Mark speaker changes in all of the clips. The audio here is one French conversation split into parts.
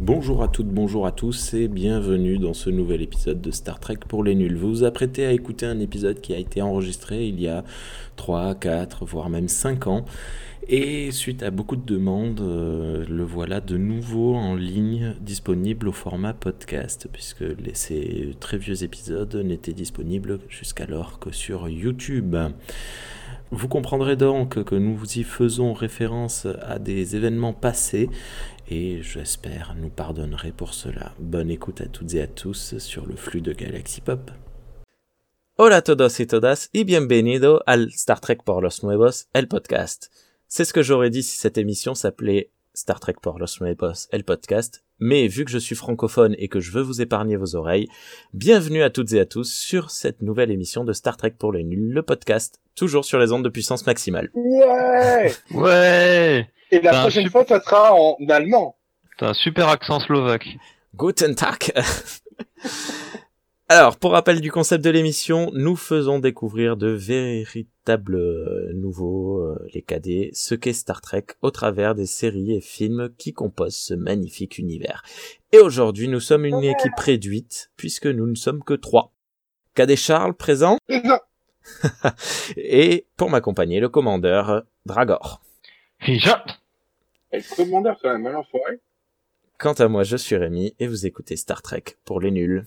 Speaker 1: Bonjour à toutes, bonjour à tous et bienvenue dans ce nouvel épisode de Star Trek pour les nuls. Vous vous apprêtez à écouter un épisode qui a été enregistré il y a 3, 4, voire même 5 ans. Et suite à beaucoup de demandes, euh, le voilà de nouveau en ligne, disponible au format podcast, puisque ces très vieux épisodes n'étaient disponibles jusqu'alors que sur YouTube. Vous comprendrez donc que nous y faisons référence à des événements passés et j'espère nous pardonnerez pour cela. Bonne écoute à toutes et à tous sur le flux de Galaxy Pop.
Speaker 2: Hola a todos y todas y bienvenido al Star Trek por los Nuevos, el podcast. C'est ce que j'aurais dit si cette émission s'appelait Star Trek por los Nuevos, el podcast. Mais vu que je suis francophone et que je veux vous épargner vos oreilles, bienvenue à toutes et à tous sur cette nouvelle émission de Star Trek pour les nuls, le podcast, toujours sur les ondes de puissance maximale.
Speaker 3: Ouais
Speaker 4: Ouais
Speaker 3: Et la prochaine fois, ça sera en allemand.
Speaker 4: T'as un super accent slovaque.
Speaker 2: Guten Tag Alors, pour rappel du concept de l'émission, nous faisons découvrir de véritables euh, nouveaux, euh, les cadets, ce qu'est Star Trek au travers des séries et films qui composent ce magnifique univers. Et aujourd'hui, nous sommes une équipe réduite, puisque nous ne sommes que trois. Cadet Charles, présent, et pour m'accompagner, le commandeur Dragor.
Speaker 3: Quand même, hein, l'enfoiré.
Speaker 2: Quant à moi, je suis Rémi, et vous écoutez Star Trek pour les nuls.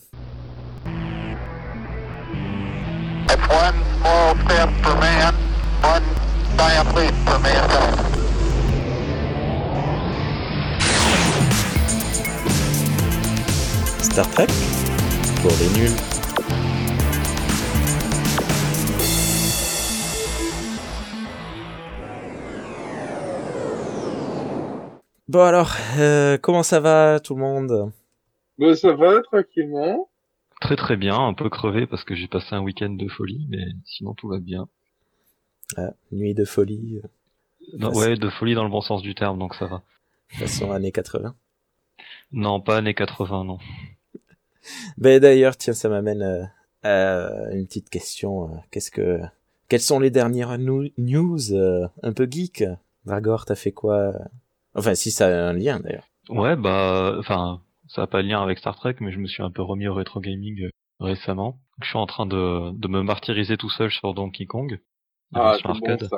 Speaker 2: Star Trek pour les nuls. Bon alors, euh, comment ça va tout le monde?
Speaker 3: Bah, ça va, tranquillement.
Speaker 4: Très très bien, un peu crevé parce que j'ai passé un week-end de folie, mais sinon tout va bien.
Speaker 2: Ah, Nuit de folie, euh,
Speaker 4: Non, ouais, de folie dans le bon sens du terme, donc ça va.
Speaker 2: façon années 80.
Speaker 4: Non, pas années 80, non.
Speaker 2: Ben d'ailleurs, tiens, ça m'amène euh, à une petite question. euh, Qu'est-ce que, quelles sont les dernières news euh, un peu geek? Dragor, t'as fait quoi? Enfin, si ça a un lien d'ailleurs.
Speaker 4: Ouais, bah, enfin, ça n'a pas de lien avec Star Trek, mais je me suis un peu remis au rétro gaming euh, récemment. Je suis en train de, de me martyriser tout seul sur Donkey Kong,
Speaker 3: Ah, bon,
Speaker 4: arcade,
Speaker 3: ça.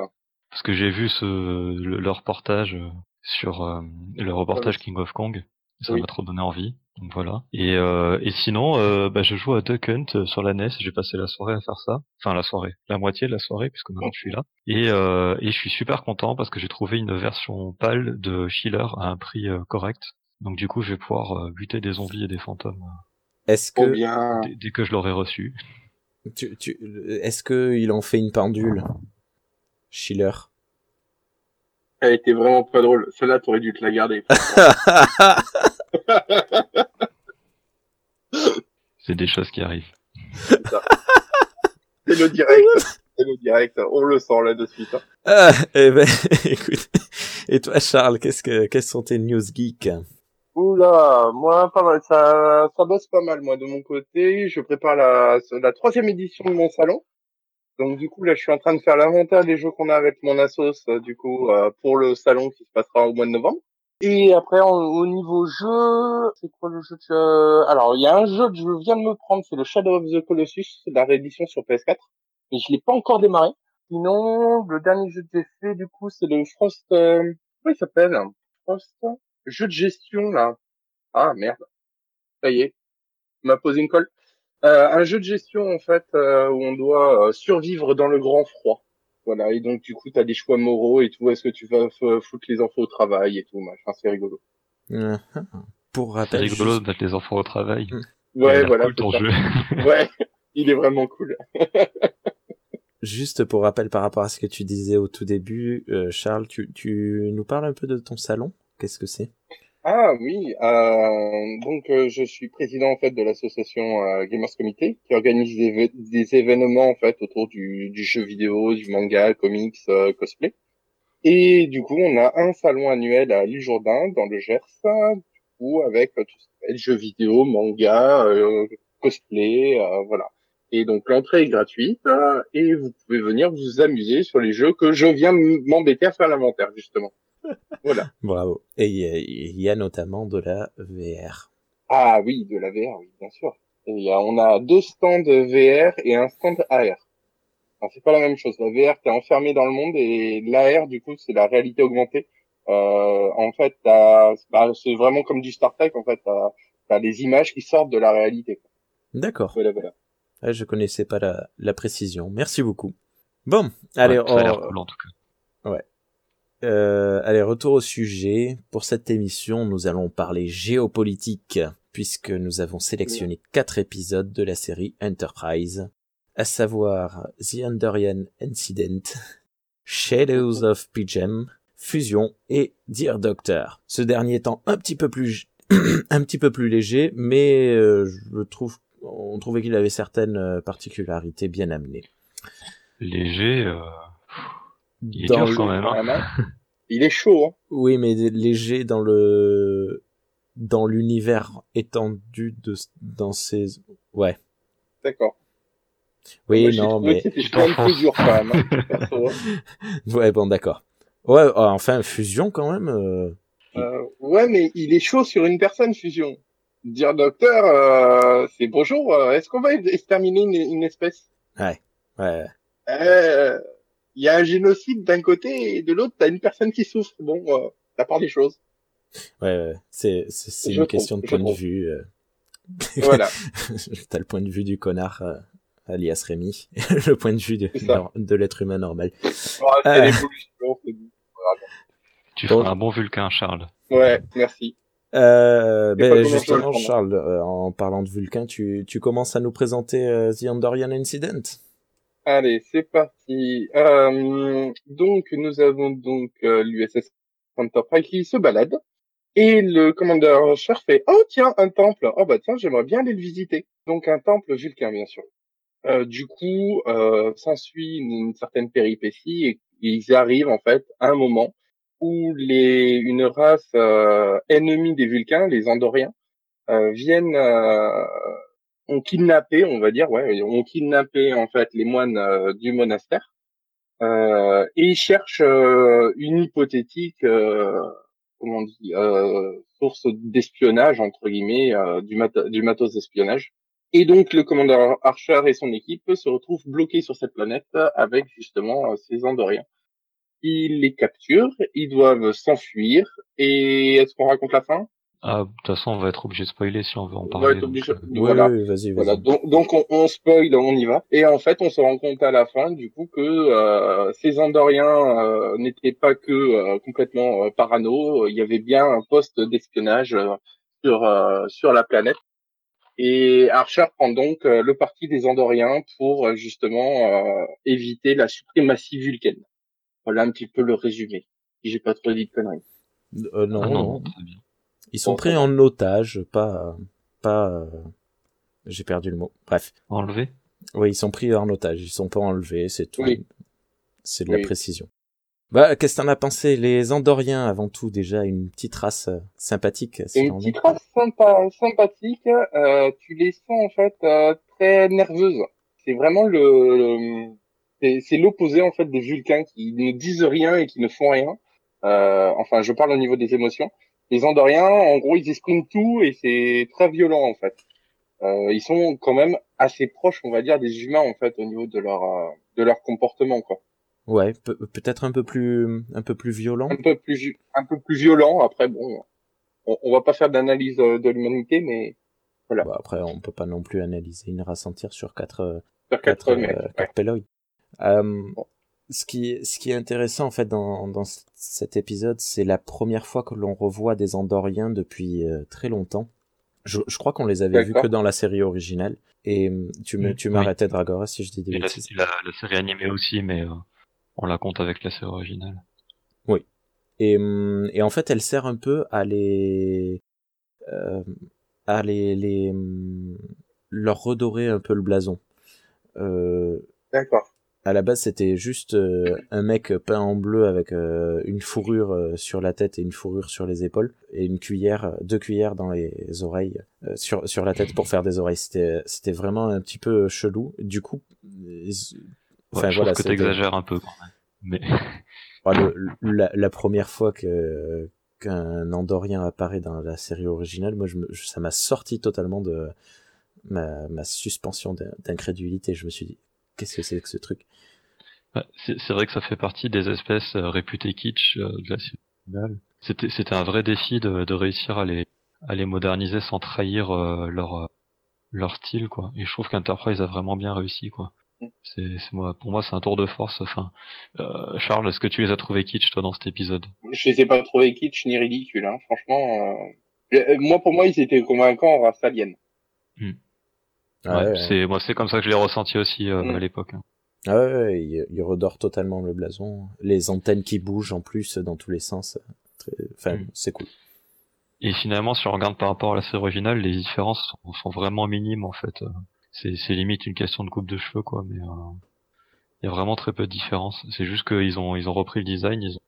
Speaker 4: parce que j'ai vu ce, le, le reportage euh, sur euh, le reportage King of Kong. Ça
Speaker 3: Oui.
Speaker 4: m'a trop donné envie. Donc voilà. Et, euh, et sinon, euh, bah, je joue à Duck Hunt euh, sur la NES. J'ai passé la soirée à faire ça. Enfin, la soirée. La moitié de la soirée, puisque maintenant je suis là. Et, euh, et je suis super content parce que j'ai trouvé une version pâle de Schiller à un prix euh, correct. Donc du coup, je vais pouvoir euh, buter des zombies et des fantômes
Speaker 2: Est-ce que
Speaker 3: bien.
Speaker 4: dès, dès que je l'aurai reçu.
Speaker 2: tu, tu, est-ce que il en fait une pendule Schiller?
Speaker 3: Elle était vraiment pas drôle. Celle-là, t'aurais dû te la garder.
Speaker 4: C'est des choses qui arrivent.
Speaker 3: C'est le direct. C'est le direct. On le sent, là, de suite. hein.
Speaker 2: ah, eh ben, écoute. Et toi, Charles, qu'est-ce que, quelles sont tes news geeks?
Speaker 3: Oula, moi, pas mal. Ça, ça bosse pas mal, moi, de mon côté. Je prépare la, la troisième édition de mon salon. Donc, du coup, là, je suis en train de faire l'inventaire des jeux qu'on a avec mon assos, euh, du coup, euh, pour le salon qui se passera au mois de novembre. Et après, en- au niveau jeu, c'est quoi le jeu que. Alors, il y a un jeu que je viens de me prendre, c'est le Shadow of the Colossus, la réédition sur PS4. Mais je l'ai pas encore démarré. Sinon, le dernier jeu que j'ai fait, du coup, c'est le Frost... Euh... Comment il s'appelle? Frost jeu de gestion, là. Ah, merde. Ça y est. M'a posé une colle. Euh, un jeu de gestion, en fait, euh, où on doit euh, survivre dans le grand froid. Voilà, et donc du coup, tu as des choix moraux et tout. Est-ce que tu vas foutre les enfants au travail et tout, machin, c'est rigolo.
Speaker 2: Euh, Pour
Speaker 4: C'est
Speaker 2: rappel,
Speaker 4: rigolo
Speaker 2: juste-
Speaker 4: de mettre les enfants au travail. Il a
Speaker 3: Ouais, voilà.
Speaker 4: cool,
Speaker 3: c'est
Speaker 4: ton
Speaker 3: ça.
Speaker 4: jeu.
Speaker 3: Ouais, il est vraiment cool.
Speaker 2: Juste pour rappel par rapport à ce que tu disais au tout début, euh, Charles, tu, tu nous parles un peu de ton salon? Qu'est-ce que c'est?
Speaker 3: Ah oui, euh, donc euh, je suis président en fait de l'association euh, Gamers Comité qui organise des, événements en fait autour du, jeu vidéo, du manga, comics, euh, cosplay. Et du coup, on a un salon annuel à l'île Jourdain dans le Gers, du coup avec tout ce qui s'appelle jeux vidéo, manga, cosplay, voilà. Et donc l'entrée est gratuite et vous pouvez venir vous amuser sur les jeux que je viens m'embêter à faire l'inventaire justement. Voilà.
Speaker 2: Bravo. Et il y, a- il y a notamment de la VR.
Speaker 3: Ah oui, de la VR, oui, bien sûr. Et il y a, on a deux stands VR et un stand AR. Alors, c'est pas la même chose. La VR, t'es enfermé dans le monde et l'AR, du coup, c'est la réalité augmentée. Euh, en fait, t'as- bah, c'est vraiment comme du Star Trek. En fait, t'as as les images qui sortent de la réalité.
Speaker 2: D'accord.
Speaker 3: Voilà, voilà.
Speaker 2: Ah, je connaissais pas la, la précision. Merci beaucoup. Bon, allez,
Speaker 4: Ouais, ça a l'air
Speaker 2: on-
Speaker 4: cool en tout cas.
Speaker 2: Euh, allez, retour au sujet. Pour cette émission, nous allons parler géopolitique, puisque nous avons sélectionné quatre épisodes de la série Enterprise, à savoir The Andorian Incident, Shadows of Pijam, Fusion et Dear Doctor. Ce dernier étant un petit peu plus un petit peu plus léger, mais euh, je trouve on trouvait qu'il avait certaines euh, particularités bien amenées.
Speaker 4: Léger, euh, il est
Speaker 2: Dans
Speaker 4: dur
Speaker 2: le-
Speaker 4: quand même. hein.
Speaker 3: Il est chaud, hein.
Speaker 2: Oui, mais léger dans le dans l'univers étendu de dans ces ouais.
Speaker 3: D'accord.
Speaker 2: Oui,
Speaker 3: Moi,
Speaker 2: non, mais
Speaker 3: que C'était
Speaker 4: Tu
Speaker 3: quand même
Speaker 4: t'enfonces.
Speaker 3: plus dur, quand même. hein, perso, hein.
Speaker 2: ouais, bon, d'accord. Ouais, euh, enfin fusion quand même. euh,
Speaker 3: Euh, ouais, mais il est chaud sur une personne, Fusion. Dire docteur, euh, c'est bonjour, euh, est-ce qu'on va exterminer une, une espèce?
Speaker 2: Ouais.
Speaker 3: Euh, Il y a un génocide d'un côté et de l'autre, t'as une personne qui souffre. Bon, euh, la part des choses.
Speaker 2: Ouais, ouais. c'est c'est une
Speaker 3: trouve,
Speaker 2: question de point de vue. euh.
Speaker 3: Voilà.
Speaker 2: T'as le point de vue du connard euh, alias Rémi, le point de vue de, l'être humain normal.
Speaker 3: C'est dit.
Speaker 4: Tu feras un bon vulcain, Charles.
Speaker 3: Ouais, merci.
Speaker 2: Euh, ben, justement. Charles, euh, en parlant de Vulcain, tu, tu commences à nous présenter euh, The Andorian Incident.
Speaker 3: Allez, c'est parti. Euh, donc, nous avons donc euh, l'USS Enterprise qui se balade. Et le commandeur Cher fait « Oh tiens, un temple. Oh bah tiens, j'aimerais bien aller le visiter. » Donc un temple vulcain, bien sûr. Euh, du coup, euh, s'ensuit une, certaine péripétie et ils arrivent en fait à un moment où les, une race euh, ennemie des Vulcains, les Andoriens, viennent ont kidnappé, on va dire, ouais, ont kidnappé en fait les moines euh, du monastère euh, et ils cherchent euh, une hypothétique, euh, comment on dit, euh, source d'espionnage entre guillemets du, mat- du matos d'espionnage. Et donc le commandeur Archer et son équipe se retrouvent bloqués sur cette planète avec justement ces Andoriens. Ils les capturent, ils doivent s'enfuir. Et est-ce qu'on raconte la fin?
Speaker 4: Ah, de toute façon, on va être obligé de spoiler si on veut en
Speaker 3: On
Speaker 4: parler.
Speaker 3: va être
Speaker 4: donc,
Speaker 3: obligé-
Speaker 4: euh,
Speaker 2: Oui,
Speaker 3: Voilà.
Speaker 2: oui, vas-y, vas-y.
Speaker 3: Voilà, donc, donc on, on spoil, on y va. Et en fait, on se rend compte à la fin, du coup, que euh, ces Andoriens euh, n'étaient pas que euh, complètement euh, parano. Il y avait bien un poste d'espionnage euh, sur euh, sur la planète. Et Archer prend donc euh, le parti des Andoriens pour euh, justement euh, éviter la suprématie vulcaine. Voilà un petit peu le résumé. Si j'ai pas trop dit de conneries.
Speaker 2: Euh, non,
Speaker 4: ah
Speaker 2: non,
Speaker 4: non, très bien.
Speaker 2: Ils sont pris en otage, pas, pas. euh, J'ai perdu le mot. Bref,
Speaker 4: Enlevé
Speaker 2: oui, ils sont pris en otage. Ils sont pas enlevés, c'est tout.
Speaker 3: Oui.
Speaker 2: C'est de la précision. Bah, qu'est-ce que t'en as pensé? Les Andoriens, avant tout, déjà une petite race euh, sympathique. S'il
Speaker 3: une petite race sympa, sympathique. Euh, tu les sens en fait euh, très nerveuses. C'est vraiment le, le- c'est c'est l'opposé en fait des Vulcains qui ne disent rien et qui ne font rien. Euh, enfin, je parle au niveau des émotions. Les Andoriens, en gros, ils expriment tout et c'est très violent en fait. Euh, ils sont quand même assez proches, on va dire, des humains en fait au niveau de leur euh, de leur comportement quoi.
Speaker 2: Ouais, pe- peut-être un peu plus, un peu plus violent.
Speaker 3: Un peu plus un peu plus violent. Après, bon, on, on va pas faire d'analyse euh, de l'humanité, mais Voilà.
Speaker 2: Bon, après, on peut pas non plus analyser une race entière sur quatre, euh,
Speaker 3: sur
Speaker 2: quatre,
Speaker 3: quatre mètres.
Speaker 2: euh, quatre. Ce qui, est- ce qui est intéressant en fait dans, dans cet épisode, c'est la première fois que l'on revoit des Andoriens depuis euh, très longtemps. Je, je crois qu'on les avait vus que dans la série originale. Et euh, tu me,
Speaker 4: Mm,
Speaker 2: tu
Speaker 4: oui.
Speaker 2: m'arrêtais Dragora si je dis des
Speaker 4: Et la,
Speaker 2: bêtises.
Speaker 4: la, la série animée aussi, mais euh, on la compte avec la série originale.
Speaker 2: Et, hum, et en fait, elle sert un peu à les, euh, à les, les, leur redorer un peu le blason. Euh,
Speaker 3: D'accord.
Speaker 2: À la base, c'était juste euh, un mec peint en bleu avec euh, une fourrure euh, sur la tête et une fourrure sur les épaules et une cuillère, deux cuillères dans les oreilles euh, sur sur la tête pour faire des oreilles. C'était c'était vraiment un petit peu chelou. Du coup,
Speaker 4: Ouais,
Speaker 2: enfin
Speaker 4: je
Speaker 2: voilà,
Speaker 4: trouve que t'exagères un peu quand même. Mais
Speaker 2: Bah, le- la, la première fois que qu'un Andorien apparaît dans la série originale, moi, je me, je- ça m'a sorti totalement de ma, ma suspension d'in- d'incrédulité. Je me suis dit, qu'est-ce que c'est que ce truc?
Speaker 4: C'est c'est vrai que ça fait partie des espèces euh, réputées kitsch euh, de la. C'était c'était un vrai défi de, de réussir à les à les moderniser sans trahir euh, leur leur style quoi. Et je trouve qu'Enterprise a vraiment bien réussi quoi. C'est c'est moi pour moi c'est un tour de force. Enfin, euh, Charles, est-ce que tu les as trouvés kitsch toi dans cet épisode?
Speaker 3: Je les ai pas trouvés kitsch ni ridicules, hein. franchement. euh, Moi, pour moi, ils étaient convaincants en race alien.
Speaker 2: Ah
Speaker 4: Ouais,
Speaker 2: ouais,
Speaker 4: C'est moi c'est comme ça que je l'ai ressenti aussi euh,
Speaker 3: Mm.
Speaker 4: à l'époque. hein.
Speaker 2: Ah ouais, ouais, il, il redore totalement le blason. Les antennes qui bougent en plus dans tous les sens. Très- Enfin,
Speaker 4: Mm.
Speaker 2: c'est cool.
Speaker 4: Et finalement, si on regarde par rapport à la série originale, les différences sont, sont vraiment minimes en fait. Euh, C'est c'est limite une question de coupe de cheveux quoi, mais euh, il y a vraiment très peu de différences. C'est juste qu'ils ont ils ont repris le design, ils ont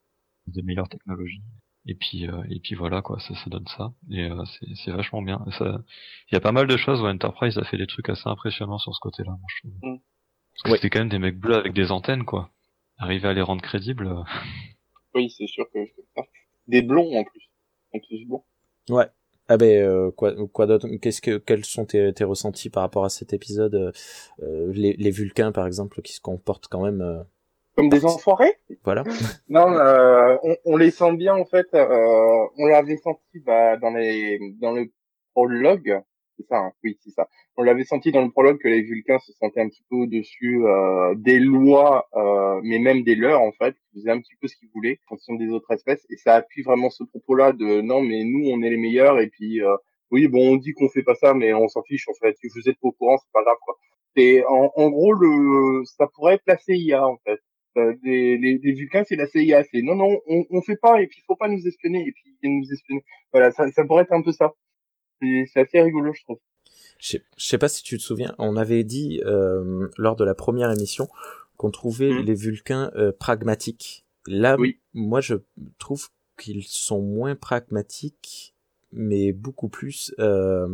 Speaker 4: des meilleures technologies. Et puis euh, et puis voilà quoi, ça ça donne ça. Et euh, c'est c'est vachement bien. Ça, il y a pas mal de choses où Enterprise a fait des trucs assez impressionnants sur ce côté-là, moi je trouve.
Speaker 3: Mm.
Speaker 4: Parce que
Speaker 2: Ouais.
Speaker 4: c'était quand même des mecs bleus avec des antennes quoi. Arriver à les rendre crédibles. euh,
Speaker 3: Oui, c'est sûr que ça. Des blonds en plus. En plus blonds.
Speaker 2: Ouais. Ah ben euh, quoi quoi d'autre? Qu'est-ce que quels sont tes, tes ressentis par rapport à cet épisode? Euh, euh, les, les Vulcains par exemple qui se comportent quand même euh,
Speaker 3: Comme des enfoirés?
Speaker 2: Voilà.
Speaker 3: Non, euh, on, on les sent bien en fait. Euh, on l'avait senti bah, dans les dans le prologue. C'est ça, hein, oui, c'est ça. On l'avait senti dans le prologue que les Vulcains se sentaient un petit peu au-dessus euh, des lois, euh, mais même des leurs en fait. Ils faisaient un petit peu ce qu'ils voulaient en fonction des autres espèces. Et ça appuie vraiment ce propos-là de non, mais nous on est les meilleurs. Et puis euh, oui, bon, on dit qu'on fait pas ça, mais on s'en fiche en fait. Vous êtes pas au courant, c'est pas grave quoi. Et en, en gros, le ça pourrait être la CIA en fait. Euh, les, les, les Vulcains, c'est la CIA. C'est non, non, on, on fait pas, et puis il faut pas nous espionner, et puis nous espionner. Voilà, ça, ça pourrait être un peu ça. C'est assez rigolo, je trouve.
Speaker 2: Je sais- pas si tu te souviens, on avait dit euh, lors de la première émission qu'on trouvait
Speaker 3: Mhm.
Speaker 2: les Vulcains euh, pragmatiques. Là,
Speaker 3: Oui.
Speaker 2: moi je trouve qu'ils sont moins pragmatiques, mais beaucoup plus. Euh,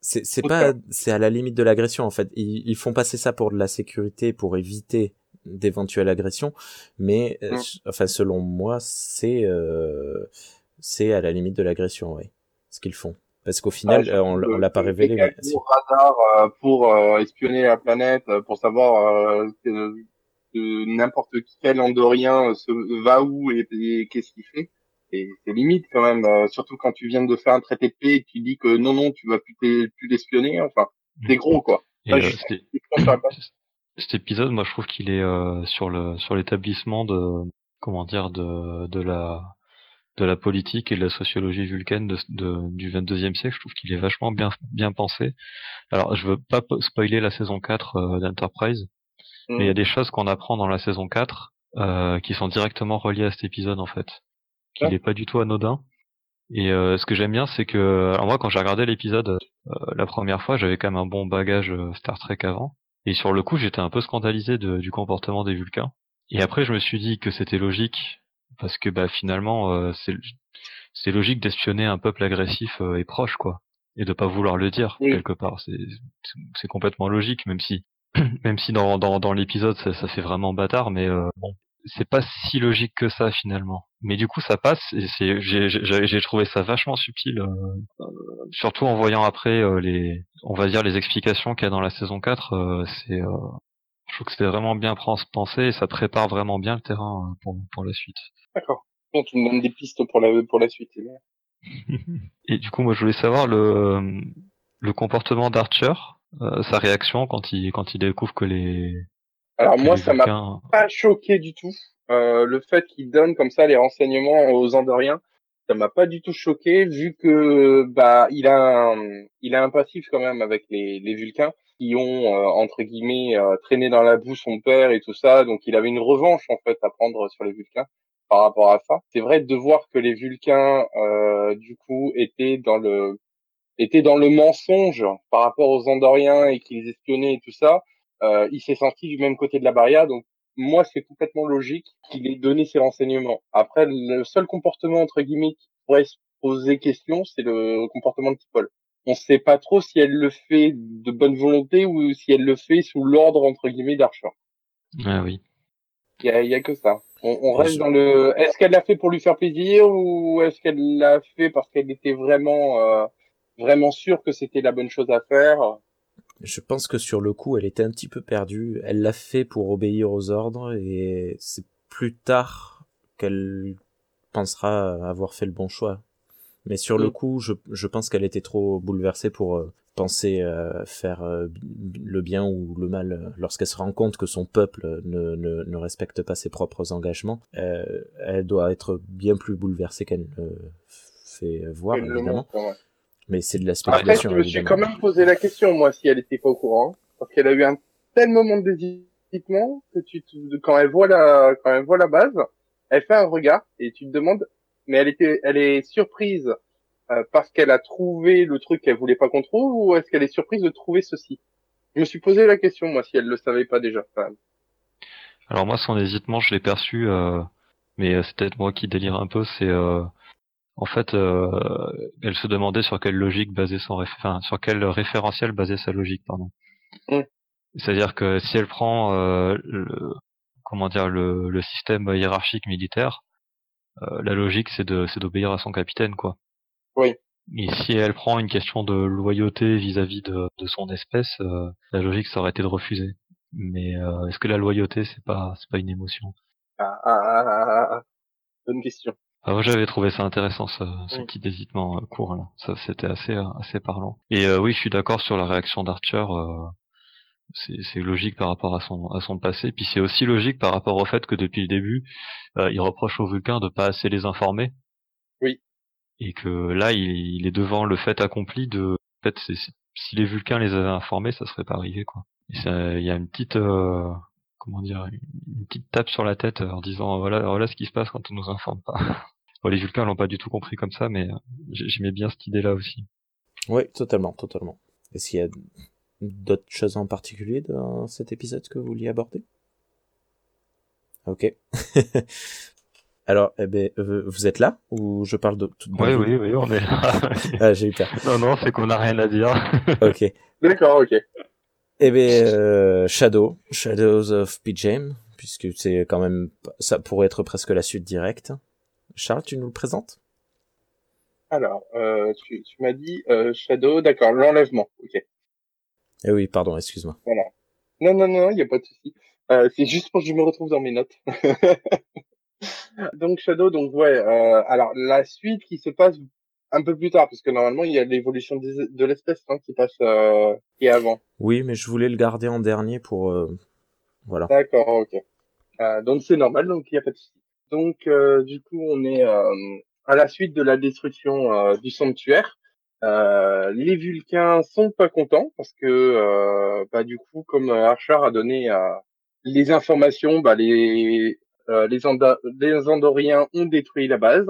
Speaker 2: c'est c'est pas, c'est à la limite de l'agression en fait. Ils, ils font passer ça pour de la sécurité, pour éviter d'éventuelles agressions, mais euh, enfin selon moi c'est euh, c'est à la limite de l'agression, oui. Ce qu'ils font. Parce qu'au final,
Speaker 3: Ouais,
Speaker 2: euh, on, on l'a pas révélé. mais-
Speaker 3: euh, pour euh, espionner la planète, pour savoir euh, que, que n'importe quel Andorien se va où et, et qu'est-ce qu'il fait. Et c'est limite quand même, euh, surtout quand tu viens de faire un traité de paix et tu dis que non, non, tu vas plus t'es- plus l'espionner. Enfin, c'est gros quoi.
Speaker 4: euh, cet épisode, moi, je trouve qu'il est euh, sur le sur l'établissement de comment dire de de la de la politique et de la sociologie vulcaine de, de- du 22e siècle. Je trouve qu'il est vachement bien bien pensé. Alors, je veux pas po- spoiler la saison 4 euh, d'Enterprise, mais il y a des choses qu'on apprend dans la saison 4 euh, qui sont directement reliées à cet épisode en fait. Qu'il
Speaker 3: Ouais.
Speaker 4: est pas du tout anodin. Et euh, ce que j'aime bien, c'est que alors moi, quand j'ai regardé l'épisode euh, la première fois, j'avais quand même un bon bagage euh, Star Trek avant. Et sur le coup, j'étais un peu scandalisé de- du comportement des Vulcains. Et après, je me suis dit que c'était logique, parce que bah finalement, euh, c'est logique d'espionner un peuple agressif euh, et proche, quoi, et de pas vouloir le dire
Speaker 3: Oui.
Speaker 4: quelque part. C'est complètement logique, même si même si dans dans, dans l'épisode ça, ça fait vraiment bâtard, mais euh, bon, c'est pas si logique que ça finalement. Mais du coup, ça passe. Et c'est j'ai j'ai j'ai trouvé ça vachement subtil. euh, surtout en voyant après euh, les, on va dire les explications qu'il y a dans la saison 4, euh, c'est, euh, je trouve que c'est vraiment bien pens- pensé et ça prépare vraiment bien le terrain euh, pour, pour la suite.
Speaker 3: D'accord. Tu me donnes des pistes pour la pour la suite.
Speaker 4: Et du coup, moi, je voulais savoir le, le comportement d'Archer, euh, sa réaction quand il, quand il découvre que les,
Speaker 3: Alors moi, ça m'a pas choqué du tout. Euh, le fait qu'il donne comme ça les renseignements aux Andoriens, ça m'a pas du tout choqué vu que bah il a un, il a un passif quand même avec les, les Vulcains qui ont euh, entre guillemets euh, traîné dans la boue son père et tout ça, donc il avait une revanche en fait à prendre sur les Vulcains par rapport à ça. C'est vrai de voir que les Vulcains euh, du coup étaient dans le étaient dans le mensonge par rapport aux Andoriens et qu'ils espionnaient et tout ça. Euh, il s'est senti du même côté de la barrière, donc moi, c'est complètement logique qu'il ait donné ces renseignements. Après, le seul comportement, entre guillemets, qui pourrait se poser question, c'est le comportement de Tipol. On ne sait pas trop si elle le fait de bonne volonté ou si elle le fait sous l'ordre, entre guillemets, d'Archer.
Speaker 4: Ah oui.
Speaker 3: Il y y a que ça. On, reste dans le. Est-ce qu'elle l'a fait pour lui faire plaisir ou est-ce qu'elle l'a fait parce qu'elle était vraiment, euh, vraiment sûre que c'était la bonne chose à faire?
Speaker 2: Je pense que sur le coup, elle était un petit peu perdue. Elle l'a fait pour obéir aux ordres et c'est plus tard qu'elle pensera avoir fait le bon choix. Mais sur le
Speaker 3: Mm.
Speaker 2: coup, je, je pense qu'elle était trop bouleversée pour euh, penser euh, faire euh, le bien ou le mal euh, lorsqu'elle se rend compte que son peuple ne, ne, ne respecte pas ses propres engagements. Euh, elle doit être bien plus bouleversée qu'elle ne fait voir, évidemment.
Speaker 3: ouais.
Speaker 2: Mais c'est de la
Speaker 3: Après, je
Speaker 2: spéculation.
Speaker 3: me suis quand même posé la question, moi, si elle était pas au courant, parce qu'elle a eu un tel moment de désitement que tu, te- quand elle voit la, quand elle voit la base, elle fait un regard et tu te demandes, mais elle était, elle est surprise euh, parce qu'elle a trouvé le truc qu'elle voulait pas qu'on trouve, ou est-ce qu'elle est surprise de trouver ceci? Je me suis posé la question, moi, si elle le savait pas déjà.
Speaker 4: Alors moi, son hésitement, je l'ai perçu, euh, mais euh, c'est peut-être moi qui délire un peu. C'est euh, en fait, euh, elle se demandait sur quelle logique basait son, réf- enfin, sur quel référentiel basait sa logique, pardon.
Speaker 3: Mm.
Speaker 4: C'est-à-dire que si elle prend euh, le, comment dire le, le système hiérarchique militaire, euh, la logique c'est de c'est d'obéir à son capitaine, quoi.
Speaker 3: Oui.
Speaker 4: Et si elle prend une question de loyauté vis-à-vis de, de son espèce, euh, la logique ça aurait été de refuser. Mais euh, est-ce que la loyauté c'est pas c'est pas une émotion?
Speaker 3: Ah, ah, ah, ah, ah. Bonne question.
Speaker 4: Ah, moi, j'avais trouvé ça intéressant, ce, ce petit hésitement euh, court là. Ça, c'était assez, euh, assez parlant. Et euh, oui, je suis d'accord sur la réaction d'Archer. euh, c'est, logique par rapport à son, à son passé. Puis c'est aussi logique par rapport au fait que depuis le début, euh, il reproche aux Vulcains de pas assez les informer.
Speaker 3: Oui.
Speaker 4: Et que là, il, il est devant le fait accompli de. En fait, si les Vulcains les avaient informés, ça serait pas arrivé, quoi. Il y a une petite. Comment dire, une petite tape sur la tête euh, en disant voilà, voilà ce qui se passe quand on nous informe pas. Bon, les Vulcains l'ont pas du tout compris comme ça, mais euh, j'ai- j'aimais bien cette idée-là aussi.
Speaker 2: Oui, totalement, totalement. Est-ce qu'il y a d'autres choses en particulier dans cet épisode que vous vouliez aborder? Ok. Alors, eh ben, euh, vous êtes là ou je parle de toute
Speaker 4: Oui, oui, oui, on est là.
Speaker 2: Ah, j'ai eu peur.
Speaker 4: non, non, c'est qu'on n'a rien à dire.
Speaker 2: Ok.
Speaker 3: D'accord, ok.
Speaker 2: Eh ben, euh, Shadow, Shadows of PJM, puisque c'est quand même, ça pourrait être presque la suite directe. Charles, tu nous le présentes?
Speaker 3: Alors, euh, tu, tu m'as dit euh, Shadow, d'accord, l'enlèvement. Ok.
Speaker 2: Eh oui, pardon, excuse-moi.
Speaker 3: Non, non, non, il n'y a pas de souci. Euh, c'est juste pour que je me retrouve dans mes notes. donc Shadow, donc ouais. Euh, alors la suite qui se passe un peu plus tard, parce que normalement il y a l'évolution de l'espèce hein, qui passe euh, qui est avant.
Speaker 2: Oui, mais je voulais le garder en dernier pour, euh, voilà.
Speaker 3: D'accord, ok. Euh, donc c'est normal, donc il n'y a pas de souci. Donc euh, du coup on est euh, à la suite de la destruction euh, du sanctuaire. Euh, les Vulcains sont pas contents parce que euh, bah du coup comme Archer a donné euh, les informations, bah les euh, les, Anda- les Andoriens ont détruit la base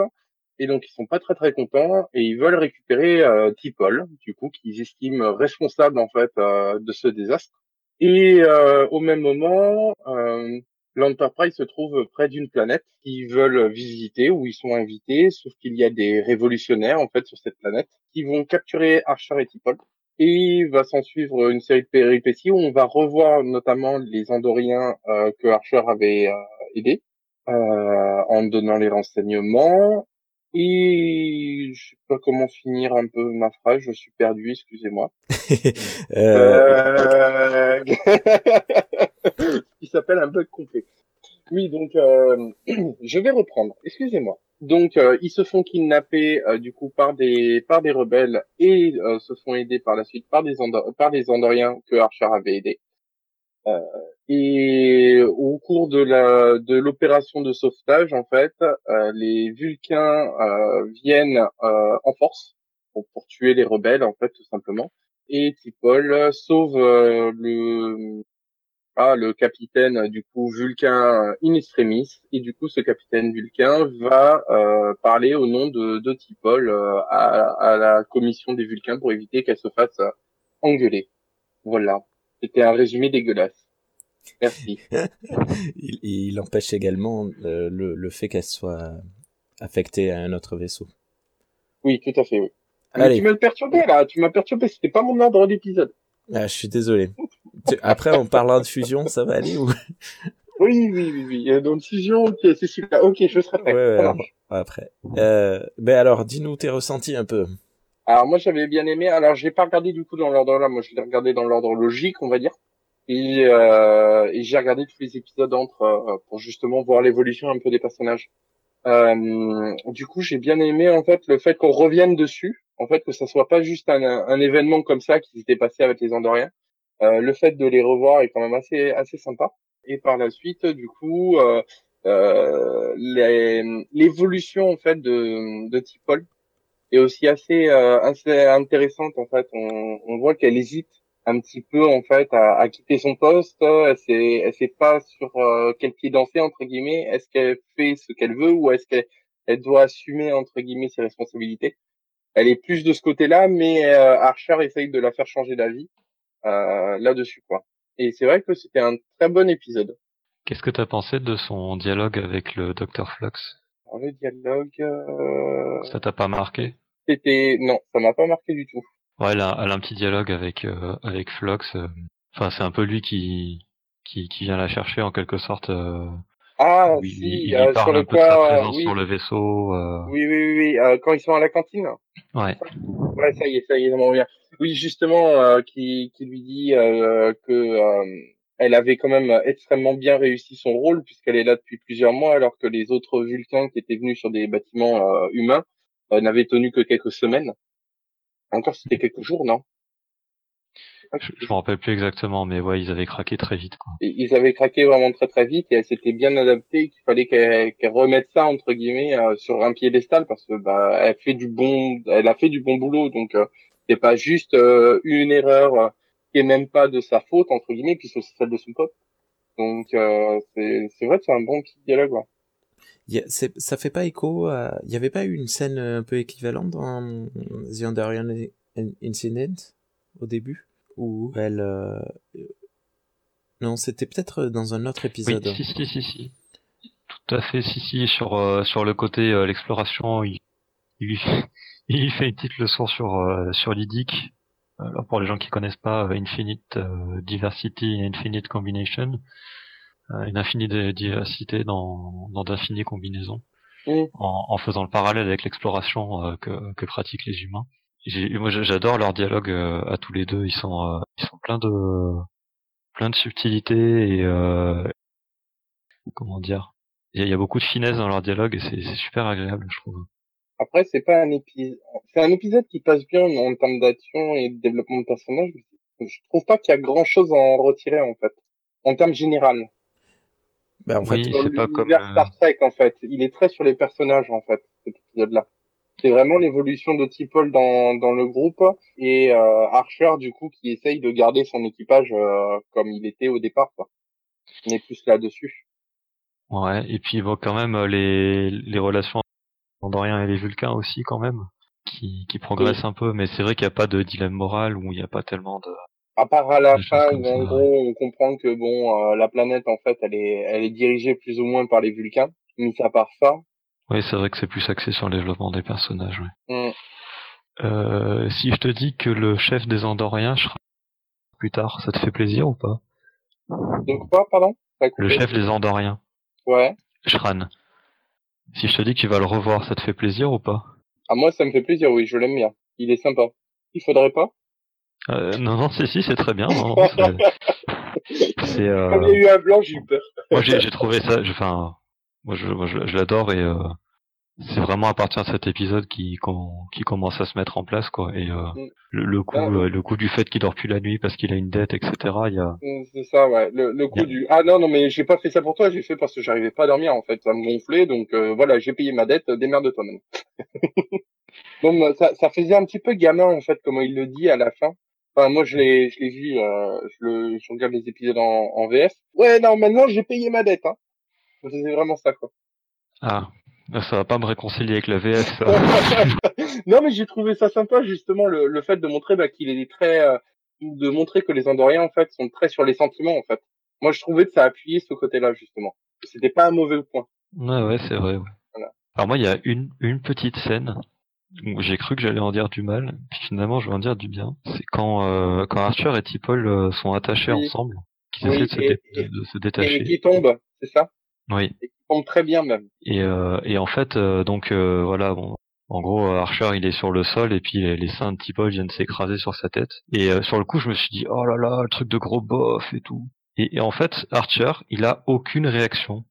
Speaker 3: et donc ils sont pas très très contents et ils veulent récupérer euh, T'Pol, du coup qu'ils estiment responsable en fait euh, de ce désastre. Et euh, au même moment, euh, l'Enterprise se trouve près d'une planète qu'ils veulent visiter, où ils sont invités, sauf qu'il y a des révolutionnaires en fait sur cette planète qui vont capturer Archer et T'Pol. Et va s'en suivre une série de péripéties où on va revoir notamment les Andoriens euh, que Archer avait euh, aidés euh, en donnant les renseignements. Et je sais pas comment finir un peu ma phrase, je suis perdu, excusez-moi.
Speaker 2: Euh,
Speaker 3: Euh... qui s'appelle un bug complet. Oui, donc euh, je vais reprendre. Excusez-moi. Donc euh, ils se font kidnapper euh, du coup par des par des rebelles et euh, se font aider par la suite par des Andor- par des Andoriens que Archer avait aidés. Euh, et au cours de la de l'opération de sauvetage, en fait, euh, les Vulcains euh, viennent en force pour, pour tuer les rebelles, en fait, tout simplement. Et T'Pol sauve le ah, le capitaine du coup Vulcain in extremis et du coup ce capitaine Vulcain va euh, parler au nom de, de T'Pol euh, à, à la commission des Vulcains pour éviter qu'elle se fasse engueuler. Voilà, c'était un résumé dégueulasse. Merci.
Speaker 2: il, il empêche également euh, le, le fait qu'elle soit affectée à un autre vaisseau.
Speaker 3: Oui, tout à fait, oui. Mais
Speaker 2: Allez.
Speaker 3: tu m'as perturbé là, tu m'as perturbé, c'était pas mon ordre d'épisode.
Speaker 2: Ah, je suis désolé. Après, en parlant de fusion, ça va aller ou?
Speaker 3: Oui, oui, oui, oui. Euh, Donc, fusion, ok, c'est celui-là. Ok, je serai prêt.
Speaker 2: Ouais, ouais, après. Euh, ben alors, dis-nous tes ressentis un peu.
Speaker 3: Alors, moi, j'avais bien aimé. Alors, j'ai pas regardé du coup dans l'ordre là. Moi, je l'ai regardé dans l'ordre logique, on va dire. Et, euh, et j'ai regardé tous les épisodes entre euh, pour justement voir l'évolution un peu des personnages. Euh, du coup, j'ai bien aimé en fait le fait qu'on revienne dessus, en fait que ça soit pas juste un, un événement comme ça qui s'était passé avec les Andoriens. Euh, le fait de les revoir est quand même assez assez sympa. Et par la suite, du coup, euh, euh, l'évolution en fait de de Tipol est aussi assez euh, assez intéressante en fait. On, on voit qu'elle hésite un petit peu en fait à, à quitter son poste. Elle sait, elle sait pas sur euh, quel pied danser entre guillemets. Est-ce qu'elle fait ce qu'elle veut ou est-ce qu'elle elle doit assumer entre guillemets ses responsabilités? Elle est plus de ce côté-là, mais euh, Archer essaye de la faire changer d'avis euh, là-dessus quoi. Et c'est vrai que c'était un très bon épisode.
Speaker 4: Qu'est-ce que t'as pensé de son dialogue avec le Dr Flux
Speaker 3: Alors, le dialogue, euh,
Speaker 4: Ça t'a pas marqué?
Speaker 3: c'était non, ça m'a pas marqué du tout.
Speaker 4: Ouais, elle a, elle a un petit dialogue avec euh, avec Flux. euh. Enfin, c'est un peu lui qui qui qui vient la chercher en quelque sorte. euh,
Speaker 3: Ah
Speaker 4: où il,
Speaker 3: si,
Speaker 4: il
Speaker 3: euh, sur
Speaker 4: parle
Speaker 3: le
Speaker 4: un peu de sa présence
Speaker 3: oui,
Speaker 4: sur le vaisseau. euh,
Speaker 3: oui, oui, oui, oui, euh, quand ils sont à la cantine.
Speaker 4: Ouais.
Speaker 3: Ouais, ça y est, ça y est, ça m'en revient. Oui, justement, euh, qui, qui lui dit euh, que euh, elle avait quand même extrêmement bien réussi son rôle puisqu'elle est là depuis plusieurs mois, alors que les autres Vulcains qui étaient venus sur des bâtiments euh, humains euh, n'avaient tenu que quelques semaines. Encore, c'était quelques jours, non?
Speaker 4: Je, je me rappelle plus exactement, mais ouais, ils avaient craqué très vite. Quoi.
Speaker 3: Et Ils avaient craqué vraiment très très vite et elle s'était bien adaptée. Qu'il fallait qu'elle remette ça entre guillemets euh, sur un piédestal parce que bah elle fait du bon, elle a fait du bon boulot donc euh, c'est pas juste euh, une erreur euh, qui est même pas de sa faute entre guillemets puisque c'est celle de son pote. Donc euh, c'est c'est vrai que c'est un bon petit dialogue. ouais.
Speaker 2: Y a- c'est- ça fait pas écho à... Il y avait pas eu une scène un peu équivalente dans The Andorian Incident au début Où elle... euh, Non, c'était peut-être dans un autre
Speaker 4: Oui,
Speaker 2: épisode.
Speaker 4: si, si, si, si. Tout à fait, si, si. Sur euh, sur le côté euh, l'exploration, il, il il fait une petite leçon sur euh, sur l'IDIC. Alors pour les gens qui connaissent pas, euh, Infinite euh, Diversity and Infinite Combination, euh, une infinie de- diversité dans dans d'infinies combinaisons, en, en faisant le parallèle avec l'exploration que que pratiquent les humains. Moi, j'adore leur dialogue à tous les deux. Ils sont ils sont pleins de plein de subtilité et euh, comment dire il y, a, beaucoup de finesse dans leur dialogue et c'est super agréable je trouve
Speaker 3: Après c'est pas un épisode, c'est un épisode qui passe bien en termes d'action et de développement de personnage. Je trouve pas qu'il y a grand chose à en retirer en fait en termes général.
Speaker 2: Ben, en fait,
Speaker 4: Oui,
Speaker 3: dans
Speaker 4: c'est pas comme, euh,
Speaker 3: Star Trek en fait. Il est très sur les personnages en fait, cet épisode-là. C'est vraiment l'évolution de T'Pol dans, dans le groupe et euh, Archer du coup qui essaye de garder son équipage euh, comme il était au départ. Quoi. On est plus là-dessus.
Speaker 4: ouais et puis bon quand même euh, les les relations entre Andoriens et les Vulcains aussi quand même qui qui progressent un peu mais c'est vrai qu'il n'y a pas de dilemme moral où il n'y a pas tellement de
Speaker 3: À part à la fin où en gros on comprend que bon euh, la planète en fait elle est elle est dirigée plus ou moins par les Vulcains. Mais à part ça,
Speaker 4: oui c'est vrai que c'est plus axé sur le développement des personnages ouais.
Speaker 3: hum,
Speaker 4: euh, si je te dis que le chef des Andoriens plus tard ça te fait plaisir ou pas?
Speaker 3: De quoi pardon?
Speaker 4: Le chef des Andoriens.
Speaker 3: Ouais.
Speaker 4: Shran si je te dis que tu vas le revoir ça te fait plaisir ou pas?
Speaker 3: À moi ça me fait plaisir. Oui, je l'aime bien. Il est sympa. Il faudrait pas?
Speaker 4: Euh, non, non, si, si, c'est très bien. non, c'est- euh,
Speaker 3: Comme il y a eu un blanc, j'ai eu peur.
Speaker 4: moi, j'ai j'ai trouvé ça. je- Enfin, moi, je, moi, je, je l'adore et euh, c'est vraiment à partir de cet épisode qui, qui commence à se mettre en place, quoi. Et euh,
Speaker 3: Mm.
Speaker 4: le, le coup,
Speaker 3: Ah.
Speaker 4: euh, le coup du fait qu'il dort plus la nuit parce qu'il a une dette, etc. Il y a.
Speaker 3: Mm, C'est ça, ouais. Le, le coup du ah non non mais j'ai pas fait ça pour toi, j'ai fait parce que j'arrivais pas à dormir en fait, ça me gonflait donc euh, voilà j'ai payé ma dette, euh, démerde-toi même. bon moi, ça ça faisait un petit peu gamin en fait comment il le dit à la fin. Enfin moi je l'ai je l'ai vu, euh, je le je regarde les épisodes en, en VF. Ouais non maintenant j'ai payé ma dette hein. C'est vraiment ça quoi.
Speaker 4: Ah, ça va pas me réconcilier avec la VF. Ça.
Speaker 3: non mais j'ai trouvé ça sympa justement le, le fait de montrer bah, qu'il est très euh, de montrer que les Andoriens en fait sont très sur les sentiments en fait. Moi je trouvais que ça appuyait ce côté-là justement. C'était pas un mauvais point.
Speaker 4: ouais, ouais, c'est vrai. Ouais.
Speaker 3: Voilà.
Speaker 4: Alors moi, il y a une, une petite scène où j'ai cru que j'allais en dire du mal, puis finalement, je vais en dire du bien. C'est quand, euh, quand Archer et T'Pol euh, sont attachés
Speaker 3: Oui.
Speaker 4: ensemble, qu'ils
Speaker 3: Oui,
Speaker 4: essaient de se,
Speaker 3: et-
Speaker 4: dé-
Speaker 3: et-
Speaker 4: de- détacher.
Speaker 3: qui tombe, c'est ça?
Speaker 4: Oui.
Speaker 3: Et très bien même.
Speaker 4: Et, euh, et en fait, euh, donc euh, voilà, bon, en gros, Archer il est sur le sol et puis les, seins de T-Paul viennent s'écraser sur sa tête. Et sur le coup, je me suis dit oh là là, le truc de gros bof et tout. Et, et en fait, Archer, il a aucune réaction.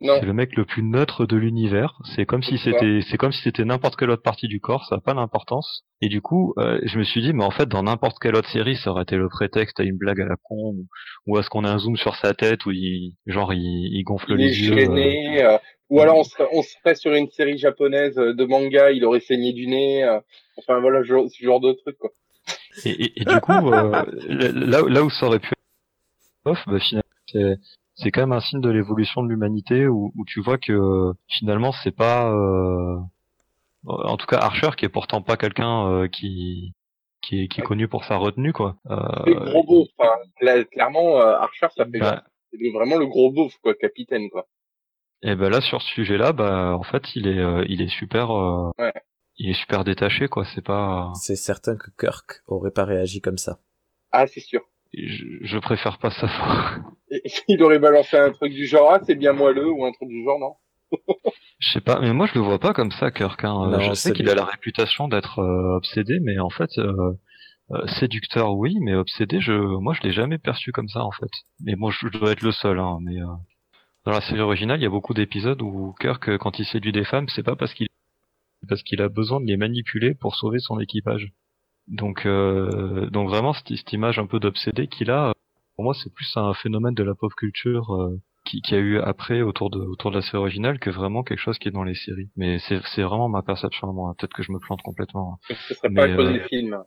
Speaker 3: Non,
Speaker 4: C'est le mec le plus neutre de l'univers. C'est comme si c'était, c'est comme si c'était n'importe quelle autre partie du corps. Ça n'a pas d'importance. Et du coup, euh, je me suis dit, mais en fait, dans n'importe quelle autre série, ça aurait été le prétexte à une blague à la con, ou, ou à ce qu'on a un zoom sur sa tête où il, genre, il, il gonfle
Speaker 3: il
Speaker 4: les yeux. euh,
Speaker 3: gêné. euh, ou alors on serait, on serait sur une série japonaise euh, de manga, il aurait saigné du nez. euh, enfin voilà, ce genre, ce genre de truc quoi.
Speaker 4: Et, et, et du coup, euh, là, là où ça aurait pu être off, bah, finalement, c'est, quand même un signe de l'évolution de l'humanité où, où tu vois que finalement c'est pas, euh, en tout cas Archer qui est pourtant pas quelqu'un euh, qui qui est, qui est connu pour sa retenue quoi.
Speaker 3: C'est
Speaker 4: Euh,
Speaker 3: le gros beauf. Enfin, cla- clairement, euh, Archer, ça fait
Speaker 4: bah,
Speaker 3: c'est vraiment le gros beauf quoi, capitaine quoi.
Speaker 4: et ben là sur ce sujet-là, bah en fait il est euh, il est super euh,
Speaker 3: Ouais.
Speaker 4: il est super détaché quoi. C'est pas,
Speaker 2: C'est certain que Kirk aurait pas réagi comme ça.
Speaker 3: Ah c'est sûr.
Speaker 4: Je, je préfère pas savoir.
Speaker 3: Il aurait balancé un truc du genre ah c'est bien moelleux ou un truc du genre non?
Speaker 4: Je sais pas, mais moi je le vois pas comme ça, Kirk. Hein.
Speaker 2: Non,
Speaker 4: je sais qu'il a la réputation d'être euh, obsédé, mais en fait, euh, euh, séducteur, oui, mais obsédé, je, moi je l'ai jamais perçu comme ça en fait. Mais moi je, je dois être le seul. Hein, mais euh, dans la série originale, il y a beaucoup d'épisodes où Kirk, euh, quand il séduit des femmes, c'est pas parce qu'il parce qu'il a besoin de les manipuler pour sauver son équipage. Donc, euh, donc vraiment cette, cette image un peu d'obsédé qu'il a, pour moi c'est plus un phénomène de la pop culture. euh, qui, qui a eu après autour de autour de la série originale que vraiment quelque chose qui est dans les séries. Mais c'est c'est vraiment ma perception à moi. Peut-être que je me plante complètement.
Speaker 3: Ce serait pas
Speaker 4: Mais,
Speaker 3: à cause
Speaker 4: euh.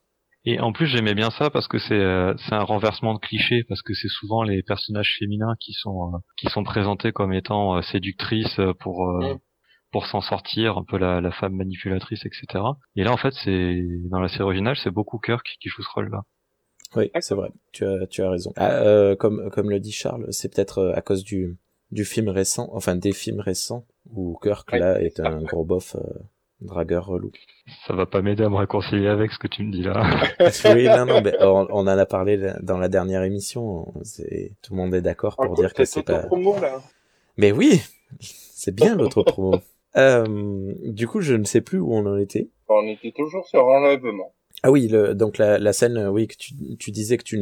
Speaker 4: Et en plus j'aimais bien ça parce que c'est euh, c'est un renversement de clichés parce que c'est souvent les personnages féminins qui sont euh, qui sont présentés comme étant euh, séductrices pour. Pour s'en sortir, un peu la, la femme manipulatrice, etc. Et là en fait c'est dans la série originale c'est beaucoup Kirk qui joue ce rôle-là.
Speaker 2: Oui, c'est vrai. Tu as, tu as raison. Ah, euh, comme, comme le dit Charles, c'est peut-être euh, à cause du, du film récent, enfin des films récents, où Kirk
Speaker 3: Ouais,
Speaker 2: là est
Speaker 3: ça.
Speaker 2: un gros bof euh, dragueur relou.
Speaker 4: Ça va pas m'aider à me réconcilier avec ce que tu me dis là.
Speaker 2: oui, non, non, mais on, on en a parlé dans la dernière émission. C'est tout le monde est d'accord pour dire que c'est pas.
Speaker 3: promo là.
Speaker 2: Mais oui, c'est bien l'autre promo. Euh, du coup, je ne sais plus où on en était.
Speaker 3: On était toujours sur enlèvement.
Speaker 2: Ah oui, le, donc la, la scène, oui, que tu, tu disais que tu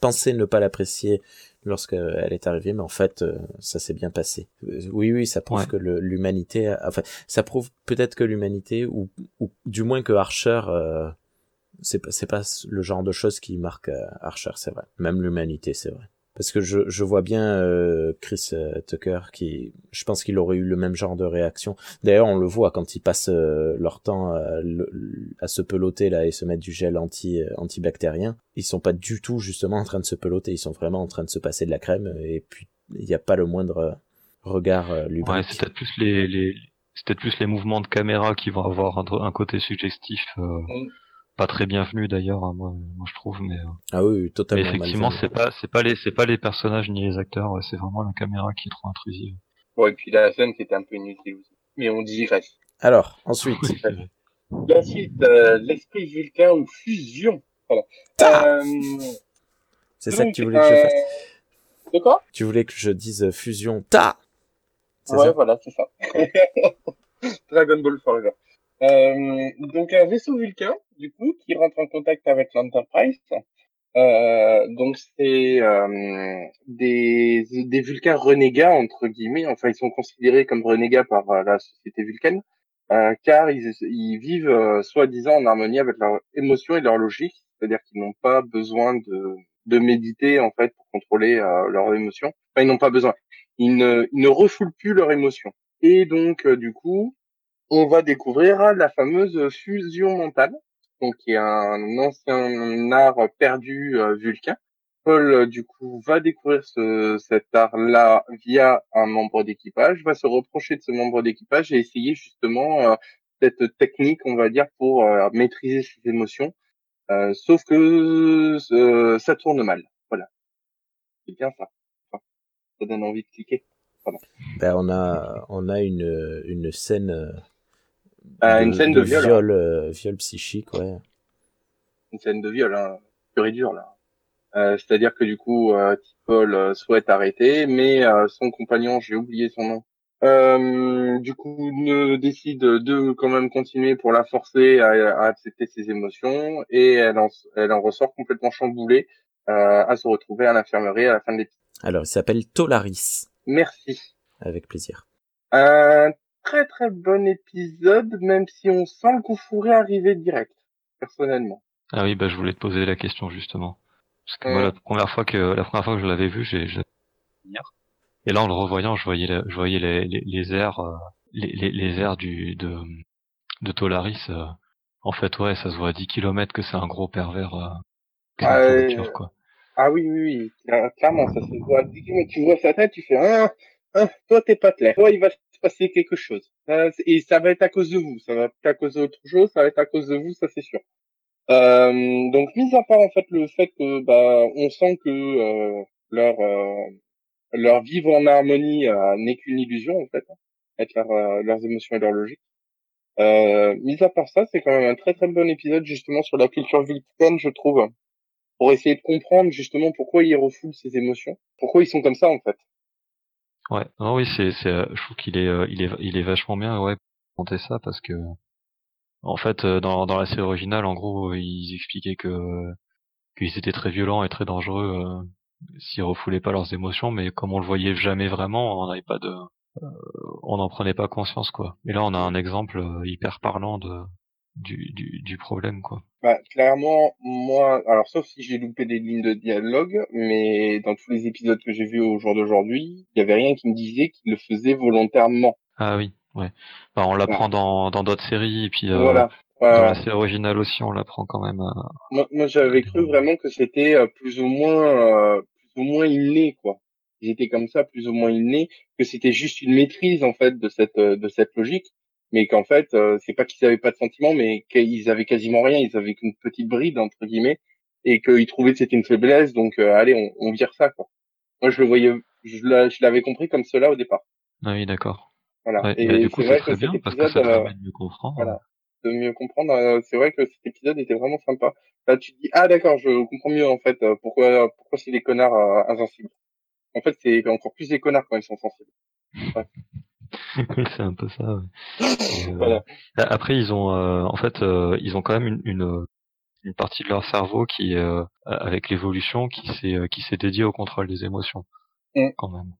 Speaker 2: pensais ne pas l'apprécier lorsqu'elle est arrivée, mais en fait, euh, ça s'est bien passé. Euh, Oui, oui, ça prouve
Speaker 4: Ouais.
Speaker 2: que le- l'humanité, enfin, ça prouve peut-être que l'humanité, ou, ou du moins que Archer, euh, c'est pas, c'est pas le genre de choses qui marque Archer, c'est vrai. Même l'humanité, c'est vrai. Parce que je, je vois bien euh, Chris euh, Tucker qui, je pense qu'il aurait eu le même genre de réaction. D'ailleurs, on le voit quand ils passent euh, leur temps à, le- à se peloter là et se mettre du gel anti euh, antibactérien. Ils sont pas du tout justement en train de se peloter, ils sont vraiment en train de se passer de la crème et puis il n'y a pas le moindre regard euh,
Speaker 4: Ouais,
Speaker 2: lubrique.
Speaker 4: c'est peut-être plus les, les c'est peut-être plus les mouvements de caméra qui vont avoir un, un côté suggestif,
Speaker 3: Mm.
Speaker 4: Pas très bienvenu d'ailleurs, hein, moi, moi je trouve, mais, euh,
Speaker 2: ah oui,
Speaker 4: mais effectivement c'est pas c'est pas les c'est pas les personnages ni les acteurs, c'est vraiment la caméra qui est trop intrusive.
Speaker 3: Bon, et puis la scène qui était un peu inutile aussi. Mais on digresse.
Speaker 2: Alors, ensuite.
Speaker 3: La suite, euh, l'esprit vulcain ou fusion. Voilà.
Speaker 2: Ta
Speaker 3: Euh,
Speaker 2: c'est ça que tu voulais que je fasse.
Speaker 3: De quoi?
Speaker 2: Tu voulais que je dise fusion. Ta. C'est
Speaker 3: Ouais,
Speaker 2: ça?
Speaker 3: voilà, c'est ça. Dragon Ball Forever. Euh, donc un vaisseau vulcain, du coup, qui rentre en contact avec l'Enterprise. Euh, donc c'est euh, des, des vulcains renégats entre guillemets. Enfin, ils sont considérés comme renégats par euh, la société vulcaine, euh, car ils, ils vivent soi-disant en harmonie avec leurs émotions et leur logique, c'est-à-dire qu'ils n'ont pas besoin de, de méditer en fait pour contrôler leurs émotions. Enfin, ils n'ont pas besoin. Ils ne, ils ne refoulent plus leurs émotions. Et donc, euh, du coup, on va découvrir la fameuse fusion mentale, donc qui est un ancien art perdu euh, vulcain. Paul, euh, du coup, va découvrir ce, cet art-là via un membre d'équipage, va se reprocher de ce membre d'équipage et essayer justement euh, cette technique, on va dire, pour euh, maîtriser ses émotions. Euh, sauf que ça tourne mal. Voilà. C'est bien ça. Ça donne envie de cliquer.
Speaker 2: Ben, on a, on a une, une scène. Euh,
Speaker 3: Euh, une scène de viol,
Speaker 2: viol, euh, viol psychique, ouais.
Speaker 3: Une scène de viol, hein, pur et dur, là. Euh, C'est-à-dire que du coup, euh, Tipol euh, souhaite arrêter, mais euh, son compagnon, j'ai oublié son nom, euh, du coup, ne décide de quand même continuer pour la forcer à, à accepter ses émotions, et elle en, elle en ressort complètement chamboulée euh, à se retrouver à l'infirmerie à la fin de l'épisode.
Speaker 2: Alors, il s'appelle Tolaris.
Speaker 3: Merci.
Speaker 2: Avec plaisir.
Speaker 3: Un très très bon épisode, même si on sent le coup fourré arriver direct, personnellement.
Speaker 4: Ah oui, bah je voulais te poser la question justement. Parce que
Speaker 3: Ouais.
Speaker 4: moi, la première fois que la première fois que je l'avais vu, j'ai j'ai- et là en le revoyant, je voyais la- je voyais les, les, les airs euh, les, les, les airs du de de Tolaris. euh. En fait, ouais, ça se voit à 10 km que c'est un gros pervers. Euh,
Speaker 3: Ah, euh,
Speaker 4: quoi.
Speaker 3: Ah oui, oui, oui, Cla- clairement, ça se voit. Dès que tu vois sa tête, tu fais, ah, ah, toi, t'es pas clair. Toi, il va passer quelque chose. Et ça va être à cause de vous. Ça va pas à cause d'autre chose, ça va être à cause de vous, ça c'est sûr. Euh, donc, mis à part, en fait, le fait que, bah, on sent que euh, leur, euh, leur vivre en harmonie n'est qu'une illusion, en fait, hein, avec leur, leurs émotions et leur logique. Mis à part ça, c'est quand même un très très bon épisode, justement, sur la culture vulcaine, je trouve pour essayer de comprendre justement pourquoi ils refoulent ces émotions, pourquoi ils sont comme ça en fait.
Speaker 4: Ouais, non, oui, c'est, c'est, euh, je trouve qu'il est, euh, il est, il est vachement bien, ouais, pour monter ça parce que, en fait, euh, dans, dans la série originale, en gros, ils expliquaient que, qu'ils étaient très violents et très dangereux s'ils refoulaient pas leurs émotions, mais comme on le voyait jamais vraiment, on n'avait pas de, on n'en prenait pas conscience, quoi. Et là, on a un exemple hyper parlant de, du, du, du problème, quoi.
Speaker 3: Bah, clairement, moi, alors sauf si j'ai loupé des lignes de dialogue, mais dans tous les épisodes que j'ai vus au jour d'aujourd'hui, il y avait rien qui me disait qu'il le faisait volontairement.
Speaker 4: Ah oui, ouais. Bah, on l'apprend dans, dans d'autres séries et puis euh,
Speaker 3: voilà.
Speaker 4: dans
Speaker 3: Euh,
Speaker 4: la série originale aussi, on l'apprend quand même. euh,
Speaker 3: moi, moi, j'avais cru vraiment que c'était euh, plus ou moins, euh, plus ou moins inné, quoi. Ils étaient comme ça, plus ou moins innés, que c'était juste une maîtrise en fait de cette euh, de cette logique, mais qu'en fait euh, c'est pas qu'ils avaient pas de sentiments, mais qu'ils avaient quasiment rien, ils avaient qu'une petite bride entre guillemets, et qu'ils trouvaient que c'était une faiblesse, donc euh, allez on, on vire ça quoi. Moi je le voyais, je l'a- je l'avais compris comme cela au départ.
Speaker 4: Ah oui, d'accord.
Speaker 3: Voilà.
Speaker 4: Ouais,
Speaker 3: et
Speaker 4: bah, du coup,
Speaker 3: c'est
Speaker 4: très
Speaker 3: que cet
Speaker 4: bien parce que ça
Speaker 3: euh,
Speaker 4: permet de mieux comprendre.
Speaker 3: voilà. de mieux comprendre, euh, c'est vrai que cet épisode était vraiment sympa. Là, tu te dis, ah d'accord, je comprends mieux en fait euh, pourquoi pourquoi c'est des connards euh, insensibles. En fait, c'est encore plus des connards quand ils sont sensibles.
Speaker 4: oui, c'est un peu ça. ouais. Et, euh,
Speaker 3: Voilà.
Speaker 4: Après, ils ont, euh, en fait, euh, ils ont quand même une, une, une partie de leur cerveau qui, euh, avec l'évolution, qui s'est, qui s'est dédiée au contrôle des émotions,
Speaker 3: Mm.
Speaker 4: quand même.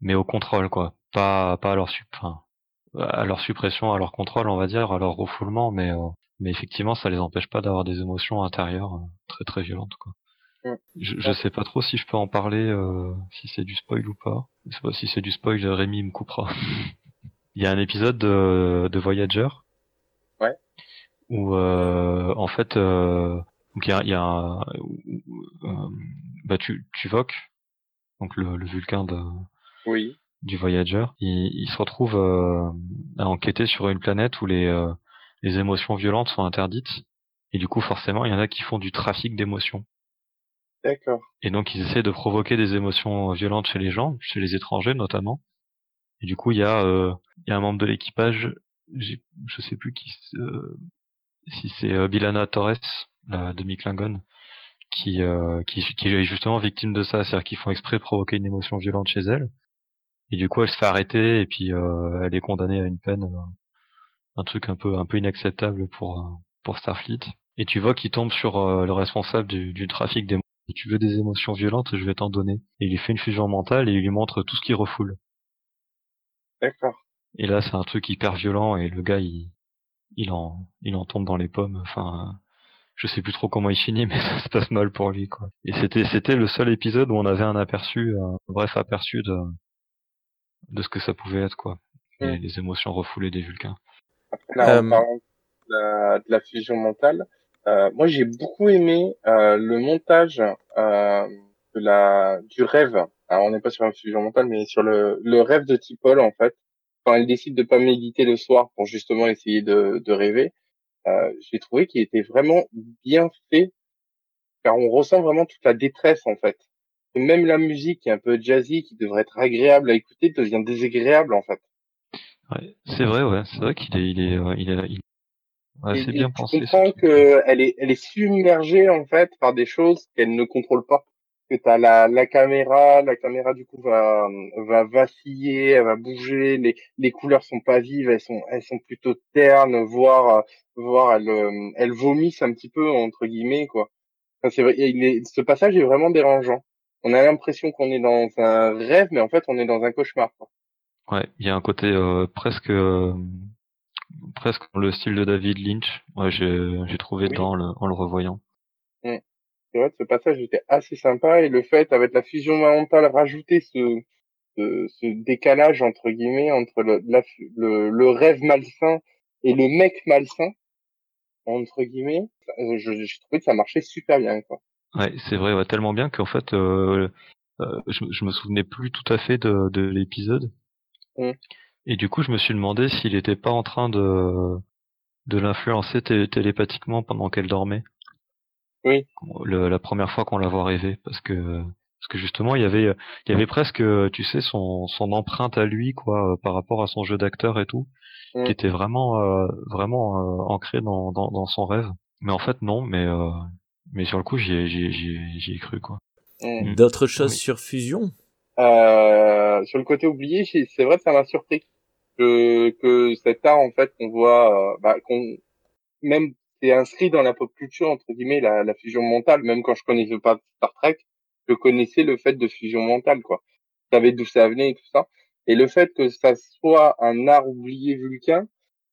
Speaker 4: Mais au contrôle, quoi. Pas, pas à leur sup, enfin, à leur suppression, à leur contrôle, on va dire, à leur refoulement, mais, euh, mais effectivement, ça les empêche pas d'avoir des émotions intérieures euh, très très violentes, quoi. Je, je sais pas trop si je peux en parler, euh, si c'est du spoil ou pas. Je sais pas si c'est du spoil, Rémi me coupera. Il y a un épisode de, de Voyager.
Speaker 3: Ouais.
Speaker 4: Où euh, en fait, euh, donc il y a, y a un, euh, bah tu, tu Tuvok, donc le, le vulcain de,
Speaker 3: Oui.
Speaker 4: du Voyager, il, il se retrouve euh, à enquêter sur une planète où les, euh, les émotions violentes sont interdites. Et du coup, forcément, il y en a qui font du trafic d'émotions.
Speaker 3: D'accord.
Speaker 4: Et donc, ils essaient de provoquer des émotions violentes chez les gens, chez les étrangers notamment. Et du coup, il y a, euh, y a un membre de l'équipage, je sais plus qui, euh, si c'est euh, Bilana Torres, la demi-Klingon, qui, euh, qui, est justement victime de ça, c'est-à-dire qu'ils font exprès provoquer une émotion violente chez elle. Et du coup, elle se fait arrêter et puis euh, elle est condamnée à une peine, euh, un truc un peu, un peu inacceptable pour, euh, pour Starfleet. Et tu vois qu'il tombe sur euh, le responsable du, du trafic d'émotions. Si tu veux des émotions violentes, je vais t'en donner. Et il lui fait une fusion mentale et il lui montre tout ce qu'il refoule.
Speaker 3: D'accord.
Speaker 4: Et là, c'est un truc hyper violent et le gars, il, il en, il en tombe dans les pommes. Enfin, je sais plus trop comment il finit, mais ça se passe mal pour lui, quoi. Et c'était, c'était le seul épisode où on avait un aperçu, un bref aperçu de, de ce que ça pouvait être, quoi. Les, les émotions refoulées des Vulcains.
Speaker 3: Après, là,
Speaker 2: Euh,
Speaker 3: de la, de la fusion mentale, euh, moi j'ai beaucoup aimé euh, le montage euh, de la du rêve. Alors on n'est pas sur la fusion mentale, mais sur le, le rêve de Tipol en fait. Quand elle décide de pas méditer le soir pour justement essayer de, de rêver, euh, j'ai trouvé qu'il était vraiment bien fait, car on ressent vraiment toute la détresse en fait. Et même la musique qui est un peu jazzy, qui devrait être agréable à écouter, devient désagréable en fait.
Speaker 4: Ouais, c'est vrai, ouais, c'est vrai qu'il est, il est, euh, il est, il- ouais,
Speaker 3: Et-
Speaker 4: c'est
Speaker 3: et
Speaker 4: bien
Speaker 3: tu
Speaker 4: pensé. ce
Speaker 3: comprends qu'elle est, elle est submergée en fait par des choses qu'elle ne contrôle pas. que t'as la, la caméra, la caméra du coup va va vaciller, elle va bouger, les les couleurs sont pas vives, elles sont elles sont plutôt ternes, voire voire elles euh, elles vomissent un petit peu entre guillemets quoi. Enfin, c'est vrai, il est, ce passage est vraiment dérangeant. On a l'impression qu'on est dans un rêve, mais en fait on est dans un cauchemar. Quoi.
Speaker 4: Ouais, il y a un côté euh, presque euh, presque le style de David Lynch. Ouais, j'ai trouvé
Speaker 3: Oui.
Speaker 4: dans le, en le revoyant.
Speaker 3: C'est vrai que ce passage était assez sympa et le fait avec la fusion mentale rajouter ce ce, ce décalage entre guillemets entre le, la le le rêve malsain et le mec malsain entre guillemets, euh, je j'ai trouvé que ça marchait super bien quoi.
Speaker 4: Ouais, c'est vrai, ouais, tellement bien qu'en fait, euh, euh, je, je me souvenais plus tout à fait de, de l'épisode.
Speaker 3: Mm.
Speaker 4: Et du coup, je me suis demandé s'il était pas en train de de l'influencer té- télépathiquement pendant qu'elle dormait.
Speaker 3: Oui.
Speaker 4: Le- la première fois qu'on la voit rêver, parce que parce que justement, il y avait il y avait presque, tu sais, son son empreinte à lui, quoi, euh, par rapport à son jeu d'acteur et tout,
Speaker 3: Mm.
Speaker 4: qui était vraiment euh, vraiment euh, ancré dans, dans dans son rêve. Mais en fait, non. Mais euh, mais sur le coup, j'y ai j'y ai- cru, quoi.
Speaker 3: Mm.
Speaker 2: D'autres choses
Speaker 4: Oui.
Speaker 2: sur Fusion?
Speaker 3: Euh, sur le côté oublié, c'est vrai que ça m'a surpris que, que cet art en fait qu'on voit, euh, bah, qu'on même c'est inscrit dans la pop culture entre guillemets la, la fusion mentale. Même quand je connaissais pas Star Trek, je connaissais le fait de fusion mentale quoi. Je savais d'où ça venait et tout ça. Et le fait que ça soit un art oublié vulcain,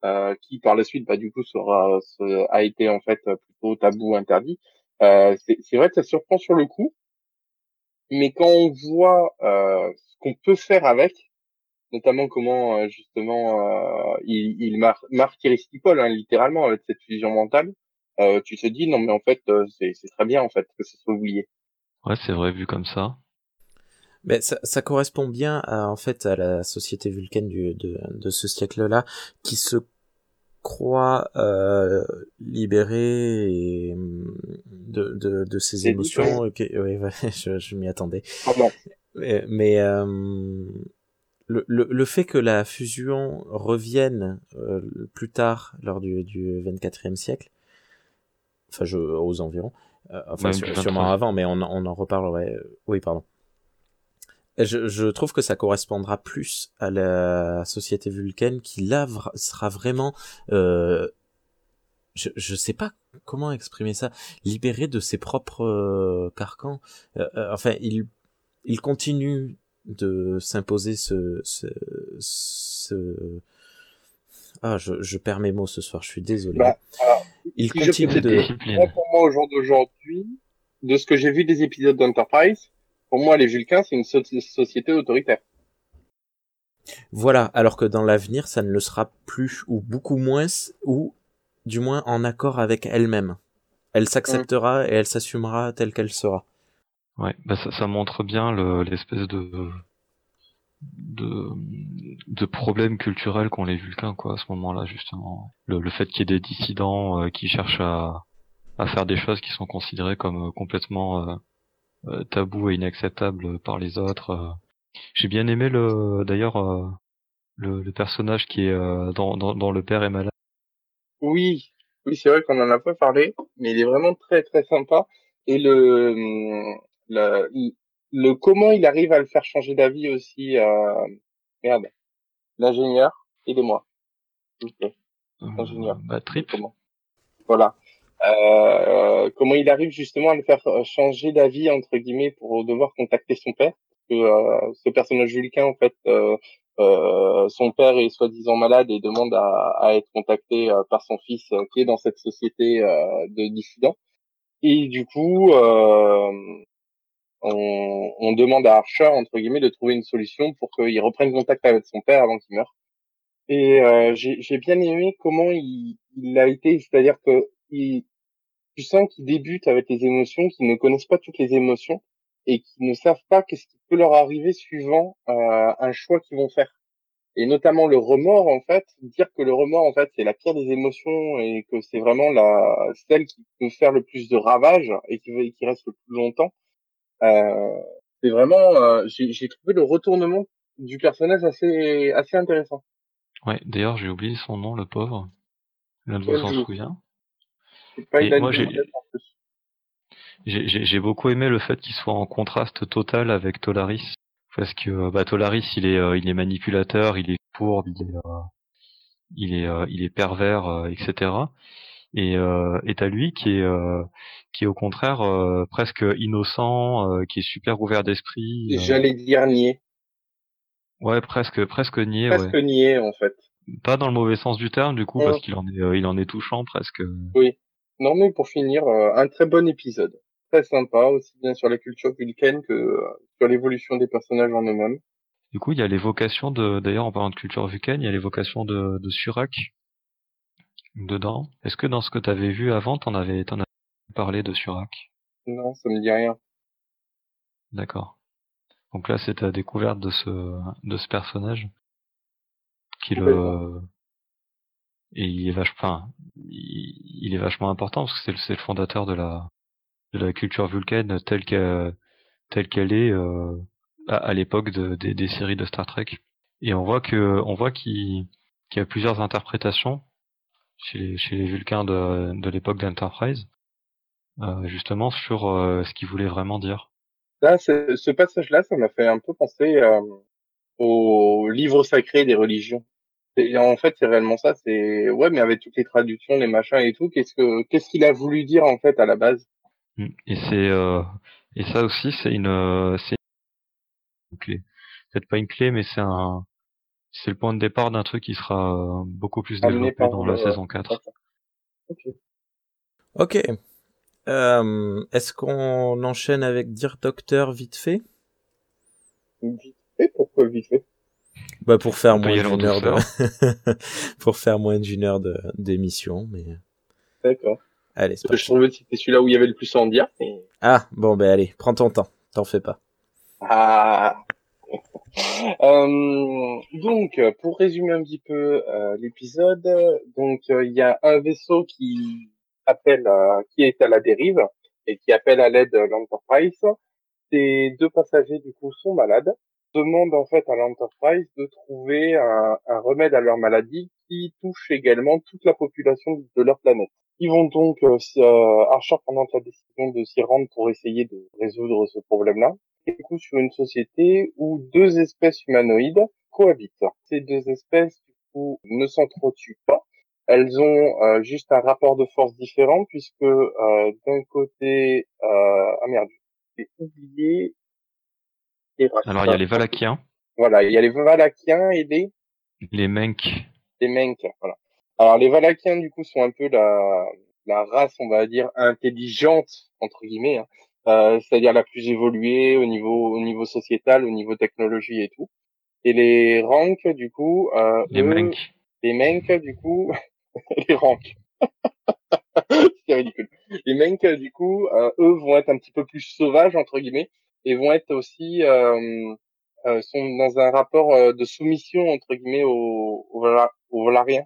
Speaker 3: euh, qui par la suite bah du coup sera se- a été en fait plutôt tabou interdit. Euh, c'est vrai que ça surprend sur le coup mais quand on voit euh, ce qu'on peut faire avec, notamment comment euh, justement euh, il, il mar marque Paul hein, littéralement avec cette fusion mentale, euh, tu te dis non mais en fait euh, c'est c'est très bien en fait que ce soit oublié.
Speaker 4: Ouais, c'est vrai, vu comme ça.
Speaker 2: Mais ça, ça correspond bien à, en fait à la société vulcaine du, de, de ce siècle-là, qui se croit euh, libérée et, hum, de, de, de ses émotions. Ok, oui, ouais, je, je m'y attendais.
Speaker 3: Pardon.
Speaker 2: Mais, mais, euh, le, le, le fait que la fusion revienne euh, plus tard, lors du, du 24e siècle, enfin je, aux environs, euh, enfin sur- sûrement
Speaker 4: 23e.
Speaker 2: avant, mais on, on en reparlerait. Oui, pardon. Je, je trouve que ça correspondra plus à la société vulcaine qui là sera vraiment, euh, je, je sais pas comment exprimer ça, libéré de ses propres euh, carcans. Euh, euh, enfin, il, il continue de s'imposer ce, ce, ce... Ah, je, je perds mes mots ce soir, je suis désolé.
Speaker 3: Bah, alors,
Speaker 2: il
Speaker 3: si
Speaker 2: continue de...
Speaker 3: Moi, pour moi au jour d'aujourd'hui, de ce que j'ai vu des épisodes d'Enterprise, pour moi les Vulcains c'est une so- société autoritaire.
Speaker 2: Voilà, alors que dans l'avenir, ça ne le sera plus, ou beaucoup moins, ou du moins en accord avec elle-même. Elle s'acceptera et elle s'assumera telle qu'elle sera.
Speaker 4: Ouais, bah ça, ça montre bien le- l'espèce de de de problème culturel qu'ont les Vulcains quoi à ce moment-là justement. Le, le fait qu'il y ait des dissidents euh, qui cherchent à à faire des choses qui sont considérées comme euh, complètement euh, euh, tabous et inacceptables par les autres. euh. J'ai bien aimé le d'ailleurs euh, le, le personnage qui est dans, dans dans le père est malade.
Speaker 3: Oui, oui, c'est vrai qu'on en a pas parlé, mais il est vraiment très très sympa. Et le hum, le, le comment il arrive à le faire changer d'avis aussi, euh, merde, l'ingénieur, aidez-moi. plaît.
Speaker 4: Euh,
Speaker 3: Ingénieur.
Speaker 4: bah, Trip.
Speaker 3: Comment? Voilà. Euh, comment il arrive justement à le faire euh, changer d'avis entre guillemets pour devoir contacter son père? Que euh, ce personnage vulcain en fait euh, euh, son père est soi-disant malade et demande à, à être contacté par son fils qui est dans cette société euh, de dissidents et du coup euh, on, on demande à Archer entre guillemets de trouver une solution pour qu'il reprenne contact avec son père avant qu'il meure et euh, j'ai bien aimé comment il, il a été, c'est-à-dire que il, tu sens qu'ils débutent avec les émotions, qu'ils ne connaissent pas toutes les émotions et qu'ils ne savent pas qu'est-ce qui peut leur arriver suivant euh, un choix qu'ils vont faire. Et notamment le remords, en fait, dire que le remords, en fait, c'est la pire des émotions et que c'est vraiment la celle qui peut faire le plus de ravages et qui, qui reste le plus longtemps. Euh, c'est vraiment, euh, j'ai trouvé le retournement du personnage assez assez intéressant.
Speaker 4: Ouais, d'ailleurs j'ai oublié son nom le pauvre. L'un de vous s'en souvient.
Speaker 3: Pas
Speaker 4: Et moi, j'ai-. J'ai- j'ai beaucoup aimé le fait qu'il soit en contraste total avec Tolaris. Parce que bah, Tolaris, il est, euh, il est manipulateur, il est fourbe, il est, euh, il est, euh, il est pervers, euh, etc. Et euh, et t'as lui qui est, euh, qui est au contraire euh, presque innocent, euh, qui est super ouvert d'esprit. euh,
Speaker 3: J'allais dire nier.
Speaker 4: ouais, presque, presque niais,
Speaker 3: Presque
Speaker 4: ouais.
Speaker 3: nier, en fait.
Speaker 4: Pas dans le mauvais sens du terme, du coup, parce qu'il en est, euh, il en est touchant presque.
Speaker 3: Non, mais pour finir, euh, un très bon épisode. Très sympa, aussi bien sur la culture vulcaine que sur l'évolution des personnages en eux-mêmes.
Speaker 4: Du coup, il y a l'évocation de, d'ailleurs, en parlant de culture vulcaine, il y a l'évocation de, de Surak dedans. Est-ce que dans ce que t'avais vu avant, t'en avais, t'en avais parlé de Surak?
Speaker 3: Non, ça me dit rien.
Speaker 4: D'accord. Donc là, c'est ta découverte de ce, de ce personnage. Qui le, et il est vachement, enfin, il, il est vachement important parce que c'est le, c'est le fondateur de la, de la culture vulcaine telle qu'elle, telle qu'elle est, euh, à, à l'époque de- des, des séries de Star Trek. Et on voit que, on voit qu'il, qu'il y a plusieurs interprétations chez les, chez les Vulcains de, de l'époque d'Enterprise, euh, justement sur euh, ce qu'il voulait vraiment dire.
Speaker 3: Là, ce, ce passage-là, ça m'a fait un peu penser euh, au livre sacré des religions. Et en fait, c'est réellement ça. C'est ouais, mais avec toutes les traductions, les machins et tout, qu'est-ce que qu'est-ce qu'il a voulu dire en fait à la base?
Speaker 4: Mm. Et c'est euh, et ça aussi c'est une euh, c'est une clé. Peut-être pas une clé, mais c'est un c'est le point de départ d'un truc qui sera euh, beaucoup plus développé
Speaker 3: par
Speaker 4: dans la saison 4.
Speaker 3: Ok.
Speaker 2: Ok. Euh, Est-ce qu'on enchaîne avec Dire Docteur vite fait?
Speaker 3: Vite fait, pourquoi vite fait?
Speaker 2: Bah pour faire moins d'une heure de pour faire moins d'une heure de d'émission, mais
Speaker 3: D'accord.
Speaker 2: allez c'est
Speaker 3: Parce que je trouvais que c'était celui-là où il y avait le plus à en dire. mais-
Speaker 2: Ah bon ben allez, prends ton temps, t'en fais pas.
Speaker 3: Ah. Euh, donc, pour résumer un petit peu euh, l'épisode, donc euh, il y a un vaisseau qui appelle, qui est à la dérive et qui appelle à l'aide l'Enterprise. Ces deux passagers du coup sont malades, demandent en fait à l'Enterprise de trouver un remède à leur maladie qui touche également toute la population de leur planète. Ils vont donc, euh, euh, Archer prend la décision de s'y rendre pour essayer de résoudre ce problème-là et du coup sur une société où deux espèces humanoïdes cohabitent. Ces deux espèces du coup ne s'entretuent pas. Elles ont euh, juste un rapport de force différent puisque euh, d'un côté, euh, ah merde, j'ai oublié.
Speaker 4: Alors il y a les Valakiens,
Speaker 3: Voilà, il y a les Valakiens et les
Speaker 4: les Menk,
Speaker 3: les Menk. Voilà. Alors les Valakiens du coup sont un peu la la race, on va dire intelligente entre guillemets, hein. Euh, c'est-à-dire la plus évoluée au niveau au niveau sociétal, au niveau technologie et tout. Et les Rank du coup, euh,
Speaker 4: les Menk.
Speaker 3: les Menk du coup, les Rank. C'est ridicule. Les Menk du coup, euh, eux vont être un petit peu plus sauvages entre guillemets et vont être aussi euh, euh, sont dans un rapport de soumission entre guillemets aux aux, aux Valariens,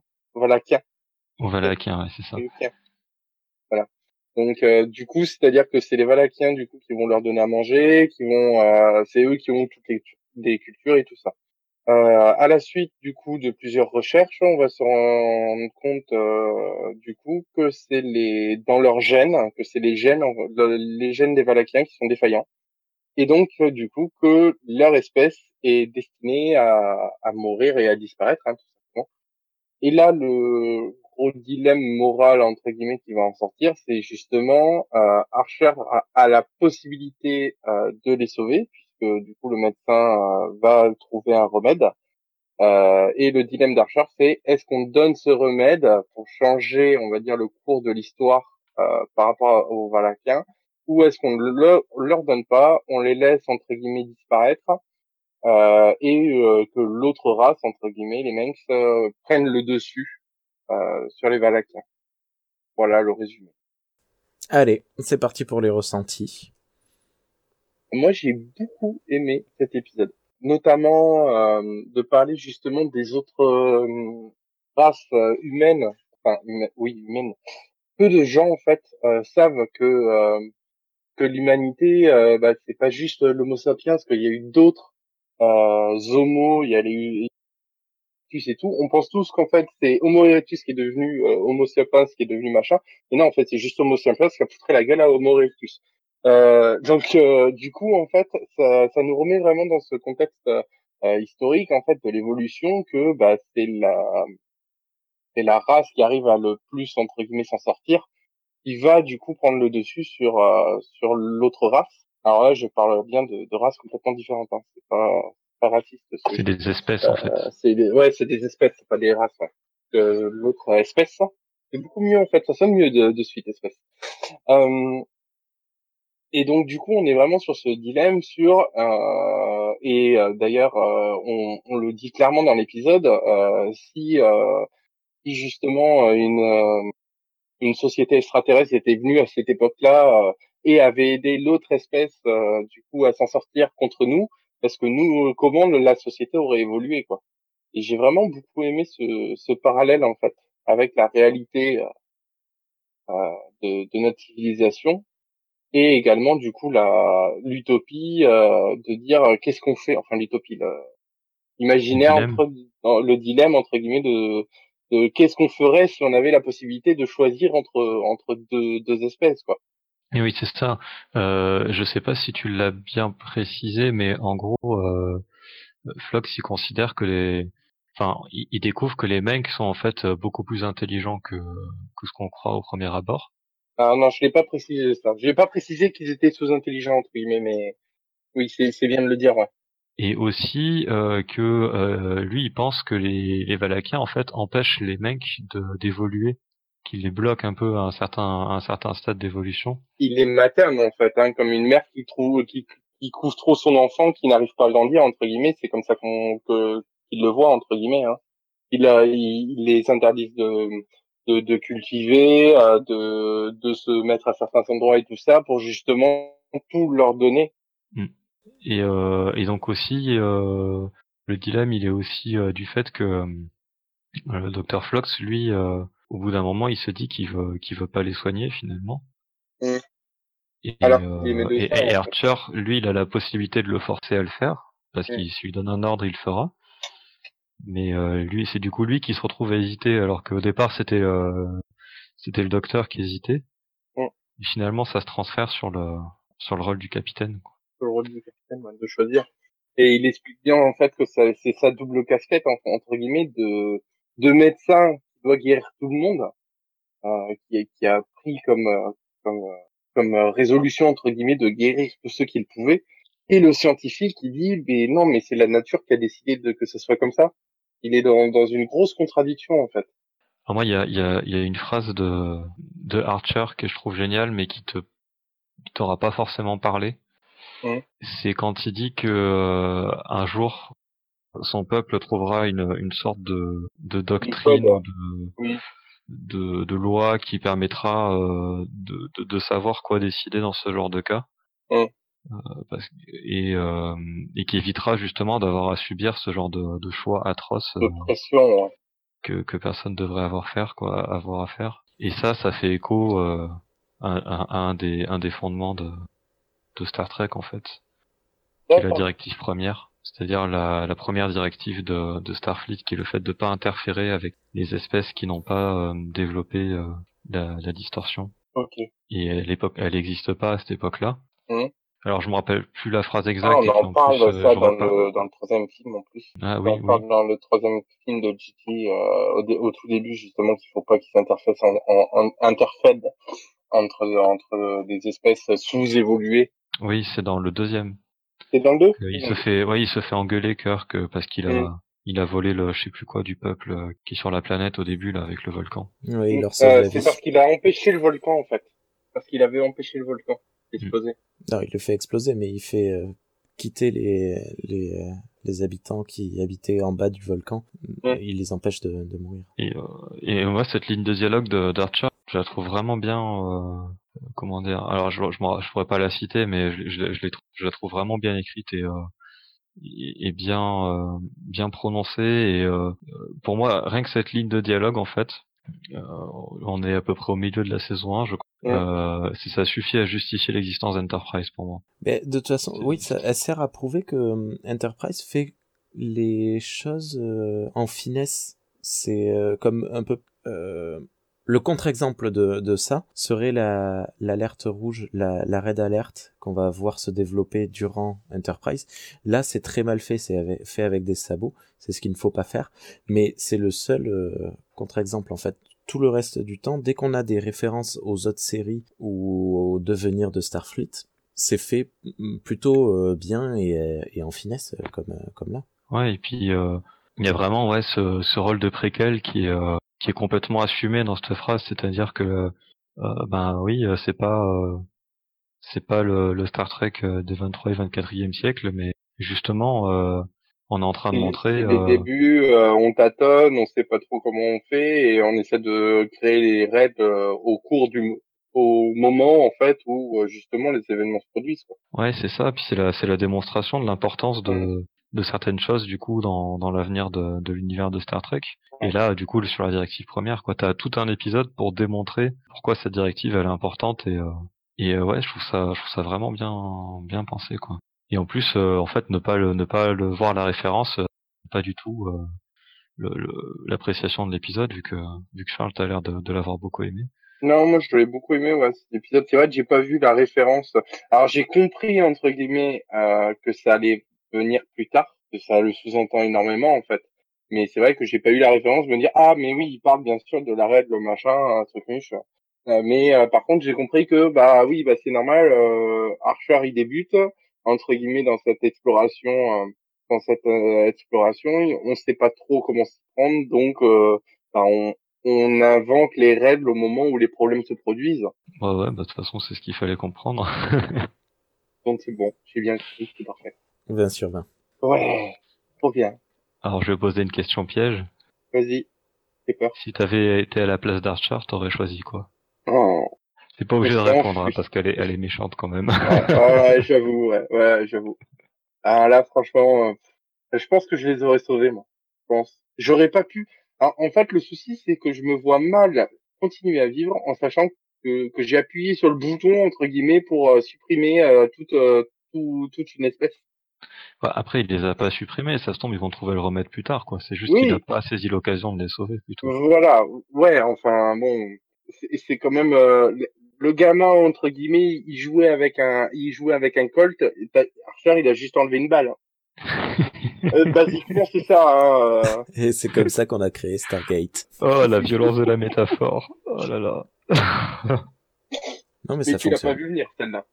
Speaker 3: Aux Valakiens,
Speaker 4: ouais, c'est ça.
Speaker 3: Voilà. Donc euh, du coup, c'est-à-dire que c'est les Valakiens du coup qui vont leur donner à manger, qui vont, euh, c'est eux qui ont toutes les des cultures et tout ça. Euh, à la suite du coup de plusieurs recherches, on va se rendre compte euh, du coup que c'est les dans leurs gènes, que c'est les gènes le- les gènes des Valakiens qui sont défaillants, et donc euh, du coup que leur espèce est destinée à, à mourir et à disparaître, hein, tout. Et là, le gros dilemme moral entre guillemets qui va en sortir, c'est justement euh, Archer a, a la possibilité euh, de les sauver puisque du coup le médecin euh, va trouver un remède. Euh, et le dilemme d'Archer, c'est est-ce qu'on donne ce remède pour changer, on va dire, le cours de l'histoire euh, par rapport aux Valakiens, ou est-ce qu'on le, leur donne pas, on les laisse entre guillemets disparaître euh, et euh, que l'autre race entre guillemets, les Menks, euh, prennent le dessus euh, sur les Valakiens. Voilà le résumé.
Speaker 2: Allez, c'est parti pour les ressentis.
Speaker 3: Moi, j'ai beaucoup aimé cet épisode, notamment euh, de parler justement des autres euh, races humaines, enfin huma- oui humaines. Peu de gens en fait euh, savent que euh, que l'humanité, euh, bah, c'est pas juste l'Homo sapiens, parce qu'il y a eu d'autres euh, Homo, il y a les et tout. On pense tous qu'en fait c'est Homo erectus qui est devenu euh, Homo sapiens, qui est devenu machin. Mais non, en fait, c'est juste Homo sapiens qui a foutu la gueule à Homo erectus. Euh, donc euh, du coup en fait ça, nous remet vraiment dans ce contexte historique en fait de l'évolution que bah c'est la race qui arrive à le plus entre guillemets s'en sortir qui va du coup prendre le dessus sur l'autre race. Alors là je parle bien de, de races complètement différentes hein. c'est pas pas raciste.
Speaker 4: C'est des espèces en fait.
Speaker 3: Euh, c'est des, ouais c'est des espèces c'est pas des races. Ouais. Euh, l'autre espèce hein. c'est beaucoup mieux en fait ça sonne mieux de, de suite espèce. Euh, et donc du coup, on est vraiment sur ce dilemme sur euh, et euh, d'ailleurs euh, on, on, le dit clairement dans l'épisode euh, si, euh, si justement une euh, une société extraterrestre était venue à cette époque-là et avait aidé l'autre espèce du coup à s'en sortir contre nous parce que nous comment la société aurait évolué quoi. Et j'ai vraiment beaucoup aimé ce, ce parallèle en fait avec la réalité de, de notre civilisation et également du coup la l'utopie euh, de dire euh, qu'est-ce qu'on fait enfin l'utopie l'imaginaire entre le dilemme entre guillemets de, de qu'est-ce qu'on ferait si on avait la possibilité de choisir entre entre deux, deux espèces quoi?
Speaker 4: Et oui c'est ça euh, je sais pas si tu l'as bien précisé mais en gros euh, Flox il considère que les enfin il, découvre que les mecs sont en fait beaucoup plus intelligents que que ce qu'on croit au premier abord
Speaker 3: ah non, je l'ai pas précisé ça. Je l'ai pas précisé qu'ils étaient sous-intelligents entre guillemets, mais oui, c'est bien de le dire. Ouais.
Speaker 4: Et aussi euh, que euh, lui, il pense que les, les Valakiens en fait empêchent les mecs d'évoluer, qu'ils les bloquent un peu à un certain à un certain stade d'évolution.
Speaker 3: Il les materne en fait, hein, comme une mère qui trouve qui, qui couvre trop son enfant, qui n'arrive pas à grandir entre guillemets. C'est comme ça qu'on que qu'il le voit entre guillemets. Hein. Il, a, il, il les interdisent de de, de cultiver, euh, de, de se mettre à certains endroits et tout ça pour justement tout leur donner.
Speaker 4: Mm. Et, euh, et donc aussi, euh, le dilemme, il est aussi euh, du fait que euh, le docteur Flox, lui, euh, au bout d'un moment, il se dit qu'il veut, qu'il veut pas les soigner finalement.
Speaker 3: Mm.
Speaker 4: Et, Alors, et, et, Archer, lui, il a la possibilité de le forcer à le faire parce mm. qu'il lui donne un ordre, il le fera. Mais euh, lui, c'est du coup lui qui se retrouve à hésiter, alors qu'au départ c'était euh, c'était le docteur qui hésitait.
Speaker 3: Mm.
Speaker 4: Et finalement, ça se transfère sur le sur le rôle du capitaine. Quoi.
Speaker 3: Le rôle du capitaine, de choisir. Et il explique bien en fait que c'est sa double casquette entre guillemets de de médecin qui doit guérir tout le monde, euh, qui, qui a pris comme euh, comme euh, comme résolution entre guillemets de guérir tous ceux qu'il pouvait, et le scientifique qui dit mais non mais c'est la nature qui a décidé de que ce soit comme ça il est dans, dans une grosse contradiction en fait.
Speaker 4: Alors moi, il y a, y, a, y a une phrase de, de Archer que je trouve géniale, mais qui te t'aura pas forcément parlé.
Speaker 3: Mmh.
Speaker 4: C'est quand il dit que euh, un jour son peuple trouvera une, une sorte de, de doctrine ou de,
Speaker 3: oui.
Speaker 4: de, de, loi qui permettra euh, de, de, de, savoir quoi décider dans ce genre de cas.
Speaker 3: Mmh.
Speaker 4: Euh, parce, et, euh, et qui évitera justement d'avoir à subir ce genre de, de choix atroces
Speaker 3: de pression, ouais.
Speaker 4: que, que personne devrait avoir faire quoi avoir à faire et ça ça fait écho euh, à, à, à, un des un des fondements de, de Star Trek en fait qui est la directive première c'est-à-dire la, la première directive de, de Starfleet qui est le fait de pas interférer avec les espèces qui n'ont pas euh, développé euh, la, la distorsion
Speaker 3: okay.
Speaker 4: et l'époque elle n'existe pas à cette époque-là
Speaker 3: mmh.
Speaker 4: Alors je me rappelle plus la phrase exacte.
Speaker 3: Ah, on en parle plus, ça euh, dans, le, dans le troisième film en plus.
Speaker 4: Ah,
Speaker 3: on
Speaker 4: oui,
Speaker 3: en
Speaker 4: oui.
Speaker 3: parle dans le troisième film de GT euh, au, au, tout début justement qu'il faut pas qu'ils s'interfèrent en, en, en, entre entre des espèces sous-évoluées.
Speaker 4: Oui, c'est dans le deuxième.
Speaker 3: C'est dans le deux?
Speaker 4: Il se fait, ouais, il se fait engueuler Kirk parce qu'il a,
Speaker 3: Mm.
Speaker 4: il a volé le, je sais plus quoi, du peuple euh, qui est sur la planète au début là avec le volcan.
Speaker 2: Oui, il leur
Speaker 3: Euh, c'est parce qu'il a empêché le volcan en fait. Parce qu'il avait empêché le volcan d'exploser.
Speaker 2: Non, il le fait exploser, mais il fait euh, quitter les, les, euh, les habitants qui habitaient en bas du volcan. Il les empêche de, de mourir.
Speaker 4: Et, euh, et moi cette ligne de dialogue de d'Archer, je la trouve vraiment bien. Euh, comment dire Alors je, je, je pourrais pas la citer, mais je, je, je, je la trouve vraiment bien écrite et, euh, et et bien euh, bien prononcée. Et euh, pour moi, rien que cette ligne de dialogue, en fait, euh, on est à peu près au milieu de la saison 1, je crois.
Speaker 3: Ouais.
Speaker 4: Euh, ça suffit à justifier l'existence d'Enterprise pour moi.
Speaker 2: Mais de toute façon, oui, ça, elle sert à prouver que Enterprise fait les choses en finesse. C'est comme un peu... euh, Le contre-exemple de, de ça serait la l'alerte rouge, la, la qu'on va voir se développer durant Enterprise. Là, c'est très mal fait, c'est fait avec des sabots, c'est ce qu'il ne faut pas faire. Mais c'est le seul euh, contre-exemple en fait. Tout le reste du temps, dès qu'on a des références aux autres séries ou au devenir de Starfleet, c'est fait plutôt euh, bien et, et en finesse comme comme là.
Speaker 4: Ouais, et puis euh, il y a vraiment ouais ce, ce rôle de préquel qui est qui est complètement assumé dans cette phrase, c'est-à-dire que euh, ben oui, euh, c'est pas euh, c'est pas le, le Star Trek euh, des 23 et 24e siècle, mais justement euh, on est en train de montrer euh,
Speaker 3: débuts, euh, on tâtonne, on sait pas trop comment on fait et on essaie de créer les raids euh, au cours du au moment en fait où euh, justement les événements se produisent. Quoi.
Speaker 4: Ouais, c'est ça. Puis c'est la, c'est la démonstration de l'importance de, de certaines choses du coup dans, dans l'avenir de, de l'univers de Star Trek. Et là, du coup, sur la directive première, quoi, t'as tout un épisode pour démontrer pourquoi cette directive elle est importante et euh, et euh, ouais, je trouve ça, je trouve ça vraiment bien bien pensé quoi. Et en plus, euh, en fait, ne pas le ne pas le voir la référence, euh, pas du tout euh, le- le- l'appréciation de l'épisode vu que vu que Charles t'as l'air de, de l'avoir beaucoup aimé.
Speaker 3: Non, moi je l'ai beaucoup aimé ouais, cet épisode. C'est vrai que j'ai pas vu la référence. Alors j'ai compris entre guillemets euh, que ça allait venir plus tard, que ça le sous-entend énormément en fait. Mais c'est vrai que j'ai pas eu la référence de me dire ah mais oui il parle bien sûr de la raid le machin un truc niche. Euh, mais euh, par contre j'ai compris que bah oui bah c'est normal. Euh, Archer il débute entre guillemets dans cette exploration euh, dans cette euh, exploration on sait pas trop comment s'y prendre donc euh, bah, on on invente les règles au moment où les problèmes se produisent.
Speaker 4: Ouais ouais, bah de toute façon c'est ce qu'il fallait comprendre.
Speaker 3: Donc c'est bon, j'ai bien compris, c'est parfait.
Speaker 2: 20 sur 20.
Speaker 3: Ouais, trop bien.
Speaker 4: Alors je vais poser une question piège.
Speaker 3: Vas-y, j'ai peur.
Speaker 4: Si t'avais été à la place d'Archer, t'aurais choisi quoi?
Speaker 3: Oh,
Speaker 4: T'es pas obligé de répondre hein, parce qu'elle est, elle est méchante quand même.
Speaker 3: ouais, ouais, j'avoue, ouais, ouais, j'avoue. Ah là, franchement, euh, je pense que je les aurais sauvés, moi. Je pense. J'aurais pas pu. Alors, en fait, le souci, c'est que je me vois mal continuer à vivre en sachant que, que j'ai appuyé sur le bouton entre guillemets pour euh, supprimer euh, toute euh, tout- toute une espèce.
Speaker 4: Bah, Après, il les a pas supprimés, ça se tombe, ils vont trouver le remède plus tard, quoi. C'est juste
Speaker 3: Oui.
Speaker 4: qu'il a pas saisi l'occasion de les sauver, plutôt.
Speaker 3: Voilà, ouais, enfin bon, c'est c'est quand même euh, le- gamin entre guillemets, il jouait avec un, il jouait avec un Colt. et Archer, il a juste enlevé une balle. hein. Euh, basiquement, c'est ça. Hein, euh.
Speaker 2: Et c'est comme ça qu'on a créé Stargate.
Speaker 4: oh, la violence de la métaphore. Oh là là.
Speaker 2: Non, mais,
Speaker 3: Mais
Speaker 2: ça
Speaker 3: tu l'as pas vu venir celle-là.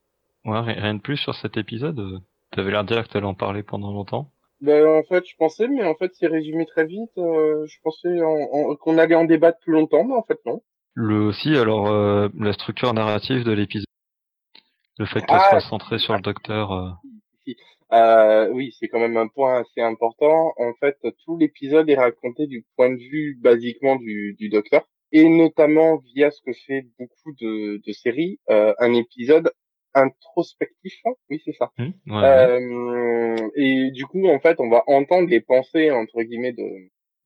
Speaker 4: ouais, ri- rien de plus sur cet épisode. T'avais l'air de dire que t'allais en parler pendant longtemps.
Speaker 3: Ben, en fait, je pensais, mais en fait, c'est résumé très vite. euh, je pensais en- en- qu'on allait en débattre plus longtemps, mais en fait non.
Speaker 4: Le aussi, alors, euh, la structure narrative de l'épisode. Le fait qu'elle
Speaker 3: Ah,
Speaker 4: soit centrée sur le docteur. euh,
Speaker 3: Euh, oui, c'est quand même un point assez important. En fait, tout l'épisode est raconté du point de vue basiquement du, du docteur, et notamment via ce que fait beaucoup de, de séries, euh, un épisode introspectif. hein oui, c'est ça.
Speaker 4: ouais, ouais.
Speaker 3: Euh, et du coup, en fait, on va entendre les pensées entre guillemets de,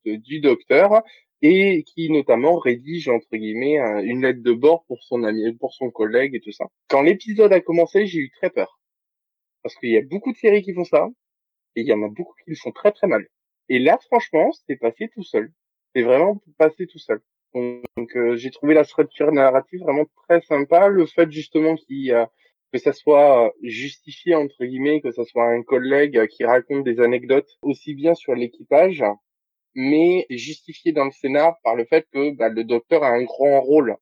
Speaker 3: de- du docteur et qui notamment rédige entre guillemets un- une lettre de bord pour son ami, pour son collègue et tout ça. Quand l'épisode a commencé, j'ai eu très peur parce qu'il y a beaucoup de séries qui font ça et il y en a beaucoup qui le font très très mal. Et là, franchement, c'est passé tout seul. C'est vraiment passé tout seul. Donc, euh, j'ai trouvé la structure narrative vraiment très sympa. Le fait justement qu'il euh, que ça soit justifié entre guillemets, que ça soit un collègue qui raconte des anecdotes aussi bien sur l'équipage, mais justifié dans le scénar par le fait que bah, le docteur a un grand rôle.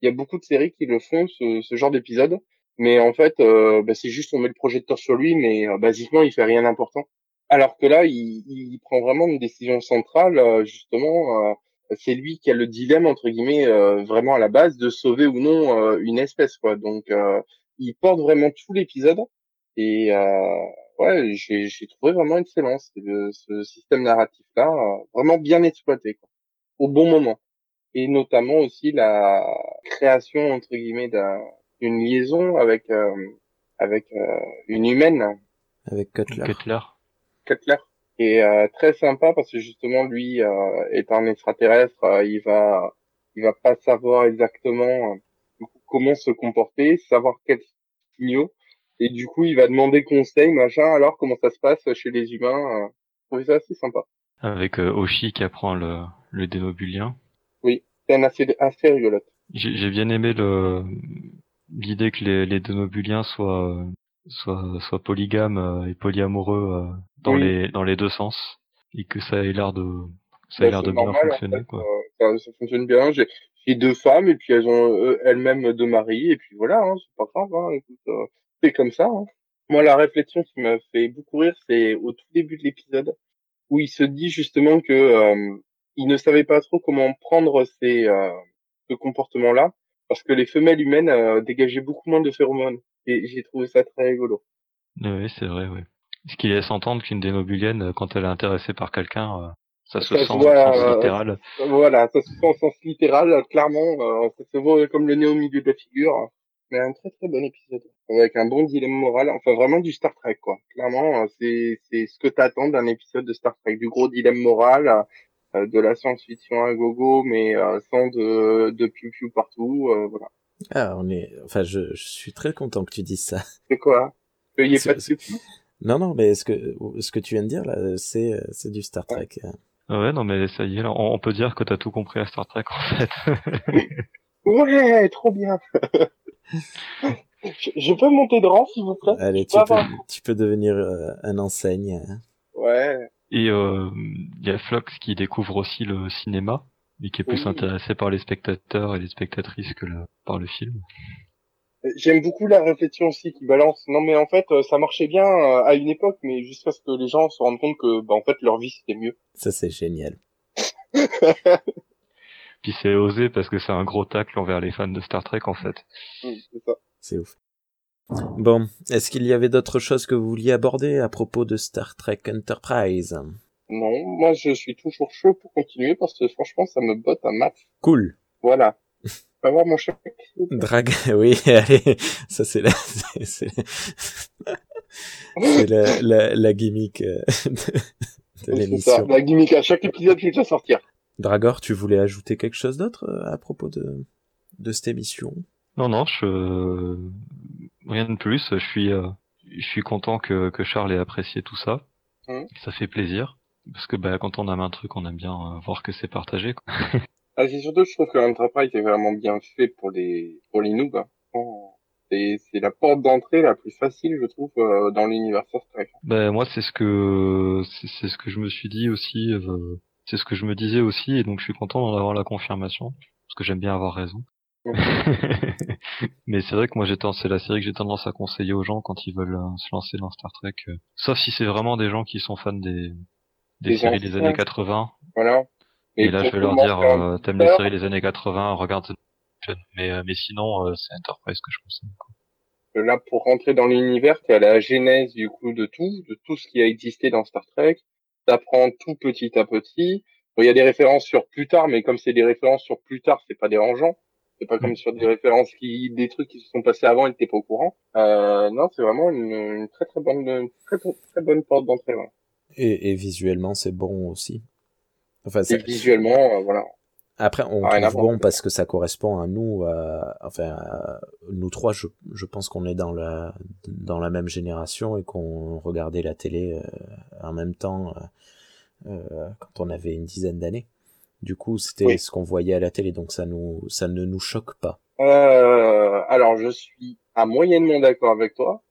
Speaker 3: Il y a beaucoup de séries qui le font, ce, ce genre d'épisode, mais en fait, euh, bah, c'est juste on met le projecteur sur lui, mais euh, basiquement il fait rien d'important. Alors que là, il, il prend vraiment une décision centrale, euh, justement. euh, c'est lui qui a le dilemme entre guillemets euh, vraiment à la base de sauver ou non euh, une espèce quoi. Donc euh, il porte vraiment tout l'épisode et euh, ouais j'ai j'ai trouvé vraiment excellent ce, ce système narratif là vraiment bien exploité quoi, au bon moment et notamment aussi la création entre guillemets d'un- d'une liaison avec euh, avec euh, une humaine
Speaker 2: Avec Cutler.
Speaker 4: Cutler.
Speaker 3: Cutler est euh, très sympa parce que justement lui euh, est un extraterrestre euh, il va il va pas savoir exactement euh, comment se comporter savoir quels signaux et du coup il va demander conseil machin alors comment ça se passe chez les humains euh, je trouvais ça assez sympa
Speaker 4: Avec euh, Oshi qui apprend le, le dénobulien.
Speaker 3: c'est scène assez, assez rigolote.
Speaker 4: J'ai bien aimé le l'idée que les, les Denobuliens soient soient soient polygames euh, et polyamoureux dans
Speaker 3: Oui.
Speaker 4: les dans les deux sens et que ça ait l'air de ça
Speaker 3: Bah,
Speaker 4: l'air
Speaker 3: c'est
Speaker 4: de bien
Speaker 3: en
Speaker 4: fonctionner
Speaker 3: fait,
Speaker 4: quoi.
Speaker 3: euh, ça, ça fonctionne bien. J'ai deux femmes et puis elles ont euh, elles-mêmes deux maris et puis voilà, hein, c'est pas grave. Hein, écoute, euh, c'est comme ça. Hein. Moi, la réflexion qui m'a fait beaucoup rire, c'est au tout début de l'épisode où il se dit justement que euh, il ne savait pas trop comment prendre ces euh, ce comportement-là parce que les femelles humaines euh, dégageaient beaucoup moins de phéromones et j'ai trouvé ça très rigolo.
Speaker 4: Oui, c'est vrai, oui. Ce qui laisse entendre qu'une dénobulienne, euh, quand elle est intéressée par quelqu'un, ça se
Speaker 3: Ça
Speaker 4: sent
Speaker 3: se
Speaker 4: au
Speaker 3: voit,
Speaker 4: sens
Speaker 3: euh,
Speaker 4: littéral.
Speaker 3: Voilà, ça se sent en sens littéral, clairement, euh, ça se voit comme le nez au milieu de la figure. Mais un très très bon épisode, avec un bon dilemme moral, enfin vraiment du Star Trek quoi. Clairement, euh, c'est c'est ce que t'attends d'un épisode de Star Trek, du gros dilemme moral, euh, de la science-fiction à gogo, mais euh, sans de de piou piou partout, euh, voilà.
Speaker 2: Ah, on est, enfin, je, je suis très content que tu dises ça.
Speaker 3: C'est quoi? Qu'il y ait
Speaker 2: C'est-
Speaker 3: pas de
Speaker 2: Non, non, mais ce que, ce que tu viens de dire, là, c'est, c'est du Star Trek.
Speaker 4: Ah Ouais, non, mais ça y est, là, on, on peut dire que t'as tout compris à Star Trek, en fait.
Speaker 3: Ouais, trop bien. je, je peux monter de rang s'il vous plaît?
Speaker 2: Allez, tu
Speaker 3: peux
Speaker 2: peux,
Speaker 3: avoir-
Speaker 2: tu peux devenir euh, un enseigne. hein.
Speaker 3: Ouais.
Speaker 4: Et euh, il y a Flox qui découvre aussi le cinéma, et qui est plus
Speaker 3: Oui.
Speaker 4: intéressé par les spectateurs et les spectatrices que le- par le film.
Speaker 3: J'aime beaucoup la réflexion aussi qui balance. Non mais en fait, euh, ça marchait bien euh, à une époque, mais jusqu'à ce que les gens se rendent compte que, bah, en fait, leur vie c'était mieux.
Speaker 2: Ça, c'est génial.
Speaker 4: Puis c'est osé parce que c'est un gros tacle envers les fans de Star Trek, en fait.
Speaker 3: Mm, c'est ça.
Speaker 2: C'est ouf. Bon, est-ce qu'il y avait d'autres choses que vous vouliez aborder à propos de Star Trek Enterprise?
Speaker 3: Non, moi je suis toujours chaud pour continuer parce que franchement, ça me botte un max.
Speaker 2: Cool.
Speaker 3: Voilà. Va voir mon chèque.
Speaker 2: Drag, oui, allez, ça c'est la, c'est, la, la, la gimmick euh, de, de l'émission.
Speaker 3: La gimmick à chaque épisode qui doit sortir.
Speaker 2: Dragor, tu voulais ajouter quelque chose d'autre euh, à propos de, de cette émission?
Speaker 4: Non, non, je... rien de plus. Je suis, euh, je suis content que, que Charles ait apprécié tout ça.
Speaker 3: Mhm.
Speaker 4: Ça fait plaisir. Parce que bah, quand on aime un truc, on aime bien voir que c'est partagé. quoi.
Speaker 3: Ah, c'est surtout, je trouve que l'Enterprise est vraiment bien fait pour les pour les noobs. hein. C'est c'est la porte d'entrée la plus facile, je trouve, euh, dans l'univers Star Trek.
Speaker 4: Ben moi c'est ce que c'est ce que je me suis dit aussi, euh, c'est ce que je me disais aussi, et donc je suis content d'en avoir la confirmation parce que j'aime bien avoir raison. Mais c'est vrai que moi j'ai tendance, c'est la série que j'ai tendance à conseiller aux gens quand ils veulent euh, se lancer dans Star Trek, euh, sauf si c'est vraiment des gens qui sont fans des des
Speaker 3: Des
Speaker 4: séries des années 80.
Speaker 3: Voilà.
Speaker 4: Et, là je vais leur dire, euh, t'aimes les
Speaker 3: faire-
Speaker 4: séries des années 80, regarde. Mais euh, mais sinon euh, c'est Enterprise que je conseille. quoi.
Speaker 3: euh, là, pour rentrer dans l'univers, t'es à la genèse du coup de tout, de tout ce qui a existé dans Star Trek. T'apprends tout petit à petit. Bon, il y a des références sur plus tard, mais comme c'est des références sur plus tard, c'est pas dérangeant. C'est pas comme sur des références qui, des trucs qui se sont passés avant et que t'es pas au courant. Euh, non, c'est vraiment une, une très très bonne, une très très, très bonne porte d'entrée. ouais.
Speaker 2: et, et visuellement, c'est bon aussi. Enfin,
Speaker 3: visuellement, euh, voilà.
Speaker 2: après, on
Speaker 3: à
Speaker 2: trouve bon parce que ça correspond à nous, à- enfin, à- nous trois, je, je pense qu'on est dans la, dans la même génération et qu'on regardait la télé euh, en même temps euh, euh, quand on avait une dizaine d'années. Du coup, c'était
Speaker 3: Oui.
Speaker 2: ce qu'on voyait à la télé, donc ça nous, ça ne nous choque pas.
Speaker 3: Euh, alors, je suis à moyennement d'accord avec toi,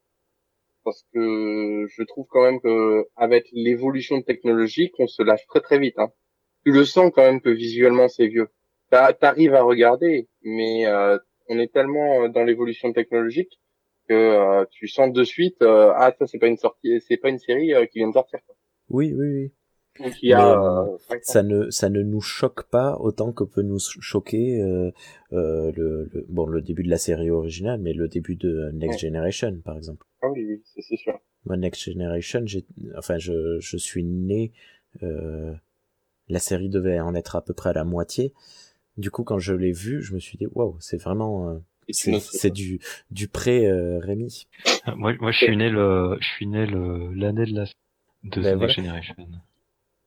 Speaker 3: parce que je trouve quand même que avec l'évolution technologique, on se lâche très très vite. Hein. Tu le sens quand même que visuellement c'est vieux. T'a- T'arrives à regarder, mais euh, on est tellement dans l'évolution technologique que euh, tu sens de suite euh, ah ça c'est pas une sortie, c'est pas une série euh, qui vient de sortir. quoi.
Speaker 2: Oui, oui, oui.
Speaker 3: Ou qui a
Speaker 2: Mais,
Speaker 3: euh, ans.
Speaker 2: ça ne ça ne nous choque pas autant que peut nous choquer euh, euh, le, le bon le début de la série originale mais le début de Next. Generation par exemple
Speaker 3: Ah oui, oui, c'est- sûr.
Speaker 2: moi Next Generation j'ai enfin je je suis né euh, la série devait en être à peu près à la moitié du coup quand je l'ai vu je me suis dit waouh c'est vraiment euh, c'est du du pré euh, Rémi
Speaker 4: Moi moi je suis né le je suis né le l'année de la de
Speaker 2: Ben
Speaker 4: The
Speaker 2: voilà.
Speaker 4: Next Generation.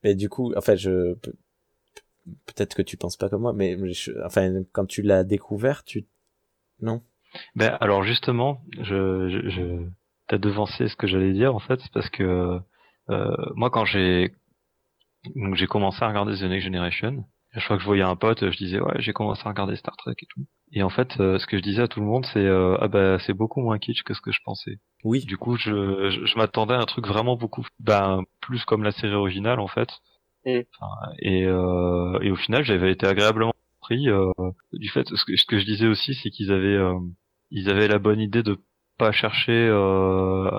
Speaker 2: mais du coup enfin je pe- peut-être que tu penses pas comme moi mais je- enfin quand tu l'as découvert tu non?
Speaker 4: Ben alors justement, je, je, je t'as devancé ce que j'allais dire en fait, c'est parce que euh, moi quand j'ai donc j'ai commencé à regarder The Next Generation, À chaque fois que je voyais un pote, je disais ouais, j'ai commencé à regarder Star Trek et tout. Et en fait, euh, ce que je disais à tout le monde, c'est euh, ah bah c'est beaucoup moins kitsch que ce que je pensais.
Speaker 2: Oui.
Speaker 4: Du coup, je, je, je m'attendais à un truc vraiment beaucoup, ben plus comme la série originale en fait.
Speaker 3: Mm.
Speaker 4: Enfin, et, euh, et au final, j'avais été agréablement pris euh, du fait. Ce que, ce que je disais aussi, c'est qu'ils avaient euh, ils avaient la bonne idée de pas chercher euh,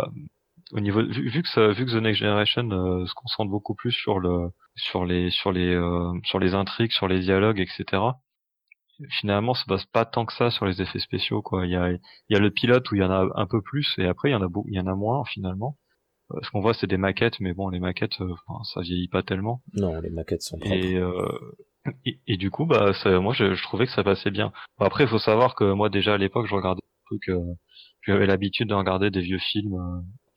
Speaker 4: au niveau vu, vu que ça, vu que The Next Generation euh, se concentre beaucoup plus sur le sur les sur les euh, sur les intrigues, sur les dialogues, etc. Finalement, ça passe pas tant que ça sur les effets spéciaux quoi. Il y a il y a le pilote où il y en a un peu plus et après il y en a il y en a moins finalement. Euh, Ce qu'on voit c'est des maquettes, mais bon les maquettes euh, enfin, ça vieillit pas tellement.
Speaker 2: Non, les maquettes sont propres.
Speaker 4: Et, euh, et, et du coup, bah, ça, moi, je, je trouvais que ça passait bien. Bon, après, il faut savoir que moi, déjà à l'époque, je regardais des trucs. euh, j'avais l'habitude de regarder des vieux films.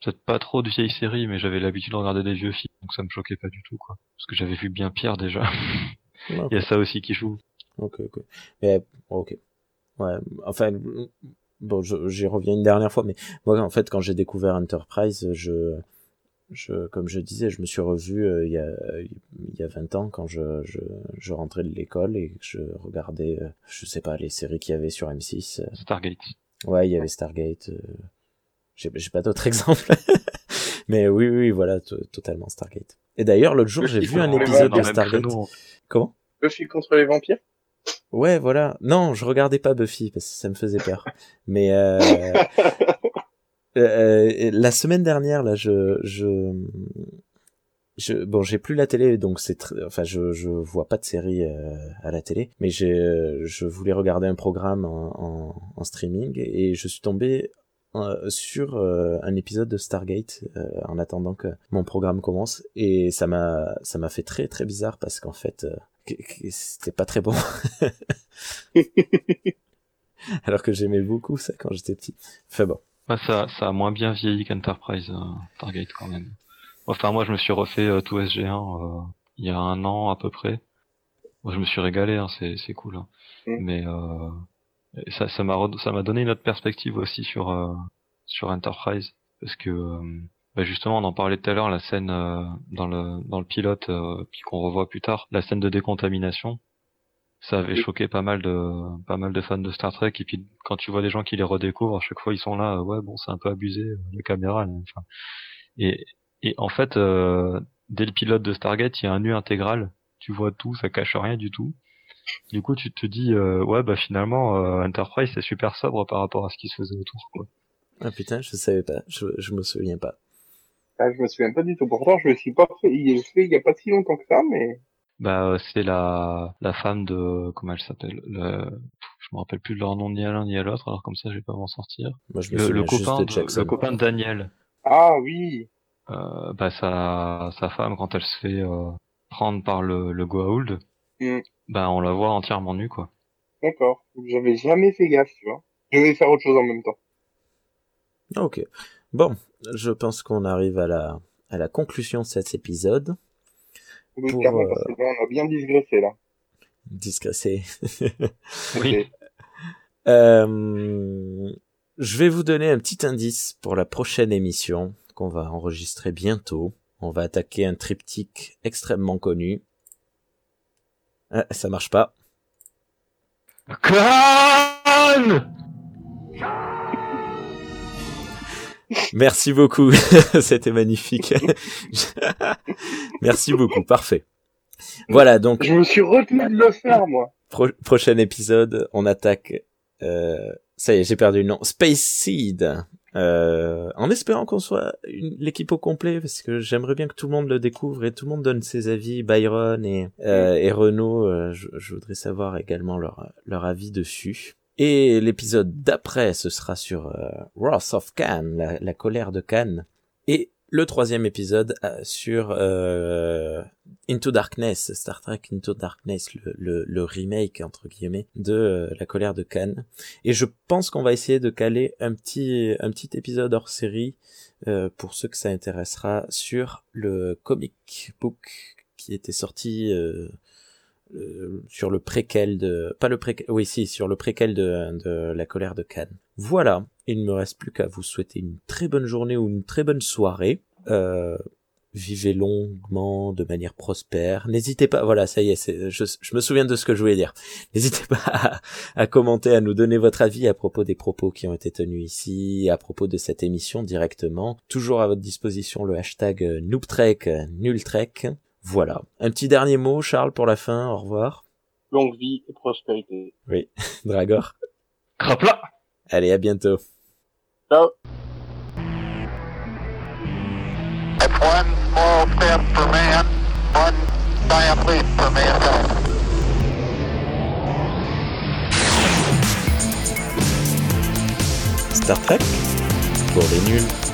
Speaker 4: Peut-être pas trop de vieilles séries, mais j'avais l'habitude de regarder des vieux films, donc ça me choquait pas du tout, quoi. Parce que j'avais vu bien pire déjà.
Speaker 2: Ok,
Speaker 4: Il y a ça aussi qui joue.
Speaker 2: ok. ok. Mais, ok. Ouais, enfin, bon, j'y reviens une dernière fois, mais moi, en fait, quand j'ai découvert Enterprise, je, je, comme je disais, je me suis revu euh, il y a, il y a 20 ans quand je, je, je rentrais de l'école et que je regardais, euh, je sais pas, les séries qu'il y avait sur M6. euh,
Speaker 4: Stargate.
Speaker 2: Ouais, il y avait Stargate. Euh, J'ai j'ai pas d'autres exemples. Mais oui, oui, voilà, to- totalement Stargate. Et d'ailleurs, l'autre jour, j'ai
Speaker 3: Buffy
Speaker 2: vu un
Speaker 3: contre les
Speaker 2: épisode de Stargate. Comment?
Speaker 3: Buffy contre les vampires?
Speaker 2: Ouais, voilà. Non, je regardais pas Buffy parce que ça me faisait peur. Mais euh, euh, la semaine dernière, là, je, je, je bon, j'ai plus la télé, donc c'est, tr- enfin, je, je vois pas de série euh, à la télé, mais j'ai, euh, je voulais regarder un programme en, en, en streaming et je suis tombé euh, sur euh, un épisode de Stargate euh, en attendant que mon programme commence et ça m'a, ça m'a fait très très bizarre parce qu'en fait, euh, c'était pas très bon. Alors que j'aimais beaucoup ça quand j'étais petit. Enfin bon.
Speaker 4: Ouais, ça, ça a moins bien vieilli qu'Enterprise, euh, Stargate quand même. Enfin, moi, je me suis refait euh, tout SG1 euh, il y a un an à peu près. Moi, je me suis régalé, hein, c'est, c'est cool. hein.
Speaker 3: Mm.
Speaker 4: Mais euh, et ça, ça m'a, ça m'a donné une autre perspective aussi sur euh, sur Enterprise, parce que euh, bah, justement, on en parlait tout à l'heure, la scène euh, dans le dans le pilote, euh, puis qu'on revoit plus tard, la scène de décontamination. Ça avait
Speaker 3: Oui.
Speaker 4: choqué pas mal de pas mal de fans de Star Trek. Et puis quand tu vois des gens qui les redécouvrent à chaque fois ils sont là euh, ouais bon c'est un peu abusé la caméra enfin et et en fait euh, dès le pilote de Stargate il y a un nu intégral. Tu vois tout ça cache rien du tout du coup tu te dis euh, ouais bah finalement euh, Enterprise c'est super sobre par rapport à ce qui se faisait autour quoi
Speaker 2: Ah putain, je savais pas. Je, je me souviens pas.
Speaker 3: ah, Je me souviens pas du tout. Pourtant, je me suis pas fait, il fait il y a pas si longtemps que ça, mais
Speaker 4: bah euh, c'est la la femme de comment elle s'appelle le je me rappelle plus de leur nom ni à l'un ni à l'autre alors comme ça je vais pas m'en sortir
Speaker 2: Moi, je me
Speaker 4: le, copain
Speaker 2: de
Speaker 4: de-
Speaker 2: Jackson.
Speaker 4: le copain de Daniel
Speaker 3: ah oui,
Speaker 4: euh, bah sa sa femme quand elle se fait euh, prendre par le le Goa'uld,
Speaker 3: Mm.
Speaker 4: Bah on la voit entièrement nue quoi.
Speaker 3: d'accord. J'avais jamais fait gaffe, tu vois. Je vais faire autre chose en même temps.
Speaker 2: Ah, Ok. Bon, je pense qu'on arrive à la, à la conclusion de cet épisode.
Speaker 3: Oui,
Speaker 2: Pour,
Speaker 3: clairement,
Speaker 2: euh,
Speaker 3: parce que là, on a bien digressé, là.
Speaker 2: Discrécé.
Speaker 4: Oui.
Speaker 2: Euh, je vais vous donner un petit indice pour la prochaine émission qu'on va enregistrer bientôt. On va attaquer un triptyque extrêmement connu. Ah, ça marche pas. Merci beaucoup. C'était magnifique. Merci beaucoup. Parfait. Voilà, donc
Speaker 3: Je me suis retenu de le faire, moi.
Speaker 2: pro- prochain épisode, on attaque. Euh, ça y est, j'ai perdu le nom. Space Seed. Euh, en espérant qu'on soit l'équipe au complet, parce que j'aimerais bien que tout le monde le découvre et tout le monde donne ses avis. Byron et, euh, et Renaud, euh, je, je voudrais savoir également leur, leur avis dessus. Et l'épisode d'après, ce sera sur euh, Wrath of Khan, la, la colère de Khan. Et le troisième épisode euh, sur euh, Into Darkness, Star Trek Into Darkness, le, remake entre guillemets de euh, La colère de Khan. Et je pense qu'on va essayer de caler un petit un petit épisode hors série euh, pour ceux que ça intéressera sur le comic book qui était sorti euh, sur le préquel de pas le préquel oui si sur le préquel de, de La colère de Khan. Voilà, il ne me reste plus qu'à vous souhaiter une très bonne journée ou une très bonne soirée. Euh, vivez longuement, de manière prospère. N'hésitez pas, voilà, ça y est, je, je me souviens de ce que je voulais dire. N'hésitez pas à, à commenter, à nous donner votre avis à propos des propos qui ont été tenus ici, à propos de cette émission directement. Toujours à votre disposition le hashtag euh, NoobTrek, euh, NulTrek. Voilà. Un petit dernier mot, Charles, pour la fin. Au revoir.
Speaker 3: Longue vie et prospérité.
Speaker 2: Dragor.
Speaker 4: Crapla
Speaker 2: Allez, à bientôt.
Speaker 3: Ciao.
Speaker 5: That's one small step for man, one giant leap for mankind.
Speaker 2: Star Trek pour les nuls.